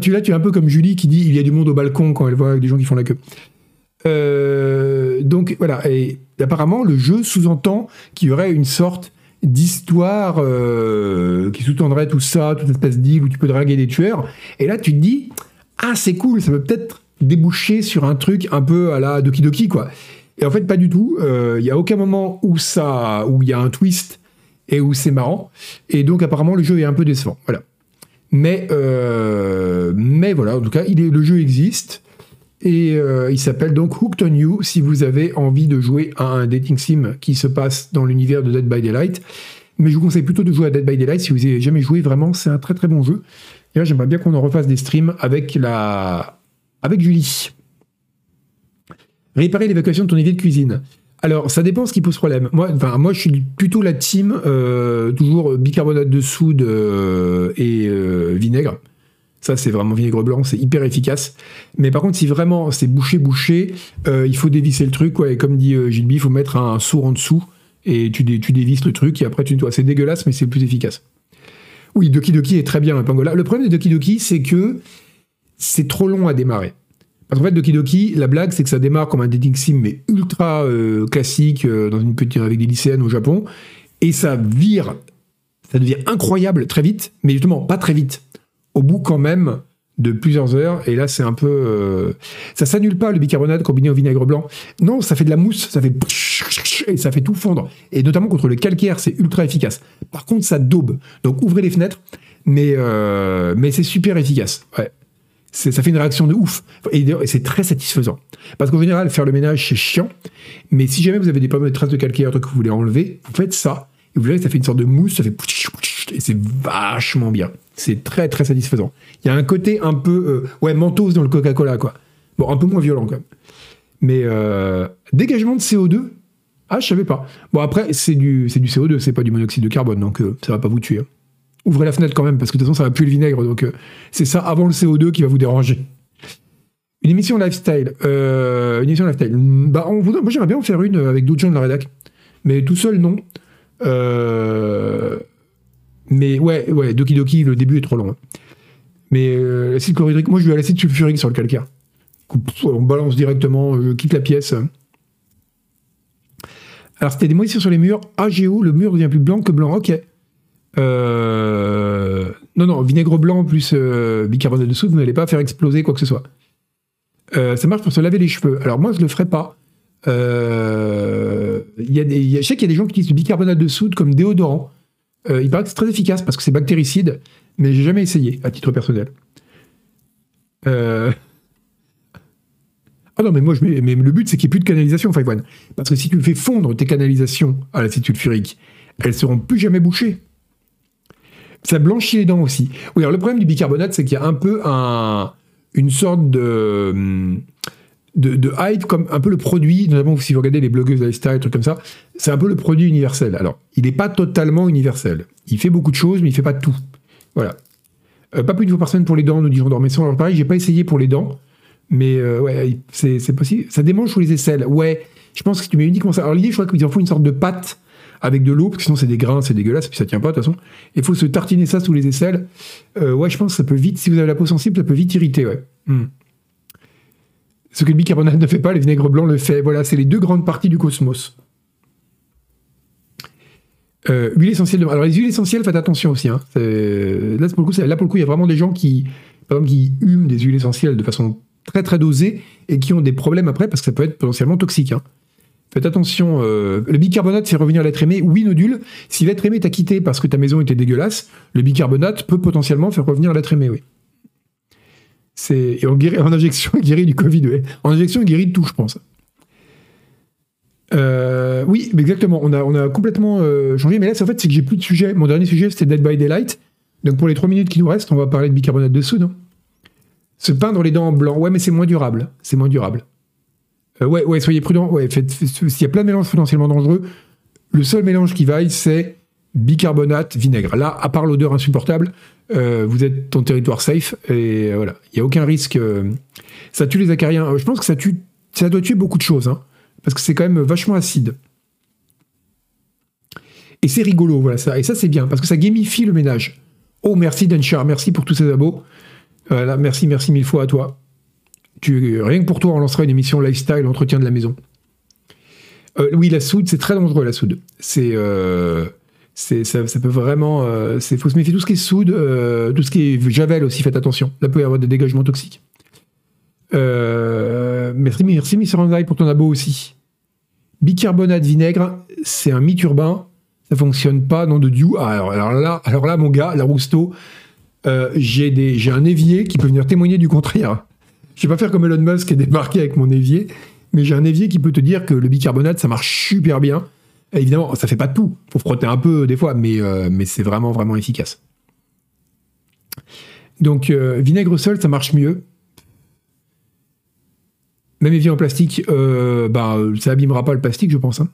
Tu, là, tu es un peu comme Julie qui dit il y a du monde au balcon quand elle voit des gens qui font la queue. Euh, donc voilà, et apparemment le jeu sous-entend qu'il y aurait une sorte d'histoire euh, qui sous-tendrait tout ça, toute espèce d'île où tu peux draguer des tueurs. Et là, tu te dis, ah, c'est cool, ça peut peut-être déboucher sur un truc un peu à la Doki Doki, quoi. Et en fait, pas du tout. Euh, Il y a aucun moment où ça, où il y a un twist et où c'est marrant. Et donc, apparemment, le jeu est un peu décevant. Voilà. Mais, euh, mais voilà, en tout cas, il est, le jeu existe. Et euh, il s'appelle donc Hooked on You si vous avez envie de jouer à un dating sim qui se passe dans l'univers de Dead by Daylight. Mais je vous conseille plutôt de jouer à Dead by Daylight si vous n'avez jamais joué. Vraiment, c'est un très très bon jeu. Et là, j'aimerais bien qu'on en refasse des streams avec la avec Julie. Réparer l'évacuation de ton évier de cuisine. Alors, ça dépend ce qui pose problème. Moi, enfin, moi, je suis plutôt la team euh, toujours bicarbonate de soude euh, et vinaigre. Ça, c'est vraiment vinaigre blanc, c'est hyper efficace. Mais par contre, si vraiment c'est bouché, bouché, euh, il faut dévisser le truc. Ouais, et comme dit euh, Gilby, il faut mettre un sourd en dessous et tu, dé- le truc et après tu nettoies. C'est dégueulasse, mais c'est plus efficace. Oui, Doki Doki est très bien, un Pangola. Le problème de Doki Doki, c'est que c'est trop long à démarrer. Parce qu'en fait, Doki Doki, la blague, c'est que ça démarre comme un dating sim, mais ultra euh, classique, dans une petite, avec des lycéennes au Japon, et ça vire, ça devient incroyable très vite, mais justement pas très vite. Au bout quand même de plusieurs heures, et là c'est un peu, euh, ça s'annule pas le bicarbonate combiné au vinaigre blanc. Non, ça fait de la mousse, ça fait et ça fait tout fondre. Et notamment contre le calcaire, c'est ultra efficace. Par contre, ça daube. Donc ouvrez les fenêtres, mais euh, mais c'est super efficace. Ouais. Ça fait une réaction de ouf. Et c'est très satisfaisant. Parce qu'en général, faire le ménage, c'est chiant. Mais si jamais vous avez des problèmes de traces de calcaire, que vous voulez enlever, vous faites ça. Et vous verrez que ça fait une sorte de mousse, ça fait... Et c'est vachement bien. C'est très, très satisfaisant. Il y a un côté un peu... euh, ouais, mentos dans le Coca-Cola, quoi. Bon, un peu moins violent, quand même. Mais euh, dégagement de CO2 Ah, je savais pas. Bon, après, c'est du, c'est du CO2, c'est pas du monoxyde de carbone, donc euh, ça va pas vous tuer. hein. Ouvrez la fenêtre quand même, parce que de toute façon, ça va puer le vinaigre. Donc, euh, c'est ça avant le CO2 qui va vous déranger. Une émission lifestyle. Une émission lifestyle. Bah, on voudrait- moi, j'aimerais bien en faire une avec d'autres gens de la rédac. Mais tout seul, non. Euh, mais ouais, ouais, Doki Doki, le début est trop long. hein. Mais euh, l'acide chlorhydrique, moi je vais à l'acide sulfurique sur le calcaire. On balance directement, je quitte la pièce. Alors c'était des moisissures sur les murs. AGO, le mur devient plus blanc que blanc. Ok. Euh, non, non, vinaigre blanc plus euh, bicarbonate de soude, vous n'allez pas faire exploser quoi que ce soit. ça marche pour se laver les cheveux. Alors moi, je le ferai pas. je sais qu'il y a des gens qui utilisent le bicarbonate de soude comme déodorant. Il paraît que c'est très efficace parce que c'est bactéricide mais j'ai jamais essayé à titre personnel. Euh... Ah non, mais moi, le but, c'est qu'il n'y ait plus de canalisation, Five. Parce que si tu fais fondre tes canalisations à l'acide sulfurique, elles seront plus jamais bouchées. Ça blanchit les dents aussi. Oui, alors le problème du bicarbonate, c'est qu'il y a un peu un, une sorte de, de, de, hype, comme un peu le produit, notamment si vous regardez les blogueuses lifestyle, trucs comme ça, c'est un peu le produit universel. Alors, il n'est pas totalement universel. Il fait beaucoup de choses, mais il ne fait pas tout. Voilà. Euh, pas plus de fois par semaine pour les dents, nous disons Dormesson. Alors pareil, j'ai pas essayé pour les dents, mais euh, ouais, c'est possible. Ça démange sous les aisselles. Ouais, je pense que tu mets uniquement ça. Alors l'idée, je crois qu'ils en font une sorte de pâte avec de l'eau, parce que sinon c'est des grains, c'est dégueulasse, puis ça tient pas de toute façon. Il faut se tartiner ça sous les aisselles. Euh, ouais, je pense que ça peut vite, si vous avez la peau sensible, ça peut vite irriter, ouais. Hmm. Ce que le bicarbonate ne fait pas, le vinaigre blanc le fait. Voilà, c'est les deux grandes parties du cosmos. Euh, huile essentielle de... Alors les huiles essentielles, faites attention aussi. Hein. Là, pour le coup, il y a vraiment des gens qui, par qui hument des huiles essentielles de façon très très dosée et qui ont des problèmes après parce que ça peut être potentiellement toxique. Hein. Faites attention. Euh, le bicarbonate, c'est revenir à l'être aimé. Oui, nodule. Si l'être aimé t'a quitté parce que ta maison était dégueulasse, le bicarbonate peut potentiellement faire revenir l'être aimé, oui. C'est en, injection, guérit du Covid, oui. En injection, guérit de tout, je pense. Euh, oui, exactement. On a, on a complètement euh, changé. Mais là, en fait, c'est que j'ai plus de sujet. Mon dernier sujet, c'était Dead by Daylight. Donc, pour les 3 minutes qui nous restent, on va parler de bicarbonate de soude. Hein. Se peindre les dents en blanc. Ouais, mais c'est moins durable. C'est moins durable. Euh, ouais, ouais, soyez prudents. Ouais, s'il y a plein de mélanges potentiellement dangereux, le seul mélange qui vaille, c'est bicarbonate, vinaigre. Là, à part l'odeur insupportable, vous êtes en territoire safe et voilà, il n'y a aucun risque. ça tue les acariens. Je pense que ça doit tuer beaucoup de choses. Hein parce que c'est quand même vachement acide. Et c'est rigolo, voilà. Et ça, c'est bien, parce que ça gamifie le ménage. Oh, merci Denchar, merci pour tous ces abos. Merci, merci mille fois à toi. Tu, rien que pour toi, on lancera une émission lifestyle, entretien de la maison. Euh, oui, la soude, c'est très dangereux, la soude. C'est. Euh, ça, ça, peut vraiment. Euh, faut se méfier. Tout ce qui est soude, tout ce qui est javel aussi, faites attention. Là, peut y avoir des dégagements toxiques. Euh, merci, merci Miss pour ton abo aussi. Bicarbonate vinaigre, c'est un mythe urbain. Ça fonctionne pas, non de Dieu. Ah, alors, là, alors là, mon gars, la Rousteau, euh, j'ai un évier qui peut venir témoigner du contraire. Je vais pas faire comme Elon Musk qui est débarqué avec mon évier, mais j'ai un évier qui peut te dire que le bicarbonate, ça marche super bien. Évidemment, ça fait pas tout. Faut frotter un peu des fois, mais, euh, mais c'est vraiment, vraiment efficace. Donc, euh, vinaigre seul, ça marche mieux. Même évier en plastique, euh, bah, ça abîmera pas le plastique, je pense. Hein.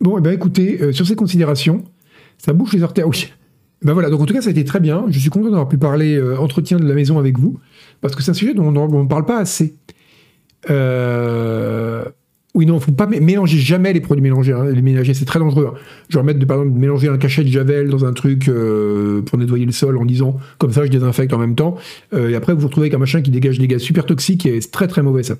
Bon, et eh ben écoutez, sur ces considérations, ça bouche les artères. Oui. Ben voilà, donc en tout cas, ça a été très bien. Je suis content d'avoir pu parler entretien de la maison avec vous, parce que c'est un sujet dont on ne parle pas assez. Euh, oui, non, faut pas mélanger jamais les produits mélangés. Hein, les ménager, c'est très dangereux. Genre mettre, par exemple, mélanger un cachet de javel dans un truc euh, pour nettoyer le sol en disant comme ça je désinfecte en même temps. Euh, et après, vous vous retrouvez avec un machin qui dégage des gaz super toxiques et c'est très très mauvais ça.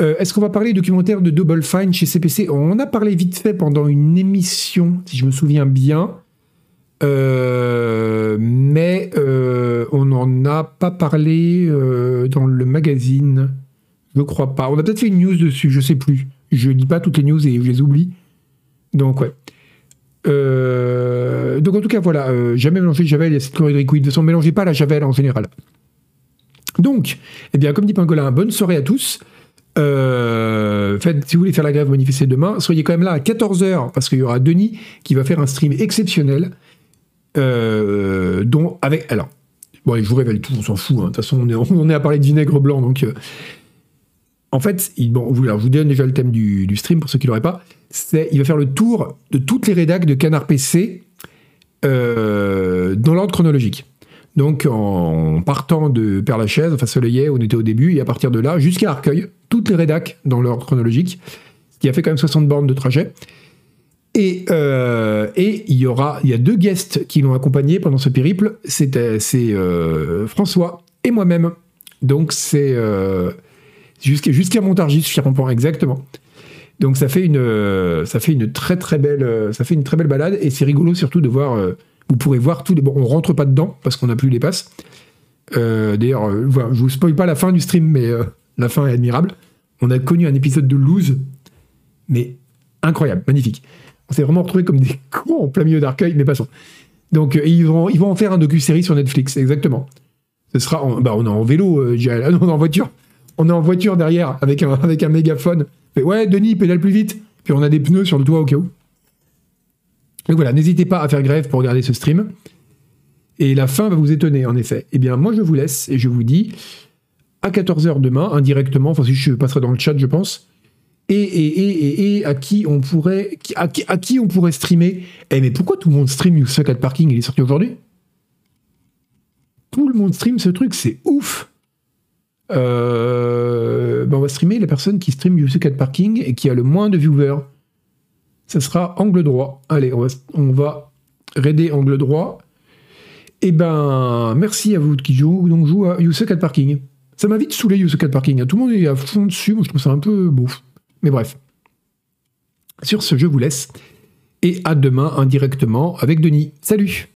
Euh, est-ce qu'on va parler documentaire de Double Fine chez CPC On en a parlé vite fait pendant une émission, si je me souviens bien. mais on n'en a pas parlé dans le magazine. Je crois pas. On a peut-être fait une news dessus, je sais plus. Je lis pas toutes les news et je les oublie. Donc ouais. Euh, donc en tout cas voilà, euh, jamais mélanger javel et l'acide chlorhydrique. De toute façon, mélangez pas la javel en général. Donc, eh bien, comme dit Pangolin, bonne soirée à tous. Euh, faites, si vous voulez faire la grève, manifester demain. Soyez quand même là à 14h parce qu'il y aura Denis qui va faire un stream exceptionnel. dont avec alors bon je vous révèle tout on s'en fout hein. de toute façon on est, on est, à parler de vinaigre blanc donc en fait, il, bon, je vous donne déjà le thème du, stream pour ceux qui l'auraient pas. Il va faire le tour de toutes les rédacs de Canard PC euh, dans l'ordre chronologique. Donc en partant de Père Lachaise, enfin Soleillet, on était au début, et à partir de là, jusqu'à Arcueil, toutes les rédacs dans l'ordre chronologique, qui a fait quand même 60 bornes de trajet. Et, euh, et il y aura, il y a deux guests qui l'ont accompagné pendant ce périple. C'est euh, c'est, François et moi-même. Donc c'est jusqu'à jusqu'à Montargis, Firempan, exactement. Donc ça fait une euh, ça fait une très très belle euh, ça fait une très belle balade et c'est rigolo surtout de voir. euh, vous pourrez voir tous les bon on rentre pas dedans parce qu'on n'a plus les passes. D'ailleurs, je vous spoil pas la fin du stream, mais la fin est admirable. On a connu un épisode de Lose, mais incroyable, magnifique. On s'est vraiment retrouvés comme des cons en plein milieu d'Arcueil, mais passons. Donc, ils, vont, ils vont en faire un docu-série sur Netflix, exactement. Ce sera bah, on est en vélo, euh, non, on est en voiture. On est en voiture derrière, avec un, avec un mégaphone. Fait, ouais, Denis, pédale plus vite. Puis on a des pneus sur le toit au cas où. Donc voilà, n'hésitez pas à faire grève pour regarder ce stream. Et la fin va vous étonner, en effet. Eh bien, moi, je vous laisse et je vous dis à 14h demain, indirectement, enfin, si je passerai dans le chat, je pense. Et, et, et, et, à qui on pourrait qui- à, qui, à qui on pourrait streamer? Eh mais pourquoi tout le monde stream You Suck at Parking? Il est sorti aujourd'hui Tout le monde stream ce truc, c'est ouf Euh, ben on va streamer la personne qui stream Suck at Parking et qui a le moins de viewers. Ça sera angle droit. Allez, on va, raider angle droit. Et ben, merci à vous qui jouez, donc joue à at Parking. Ça m'a vite saoulé at Parking. hein. Tout le monde est à fond dessus. Moi, je trouve ça un peu beauf. Mais bref. Sur ce, je vous laisse. Et à demain indirectement avec Denis. Salut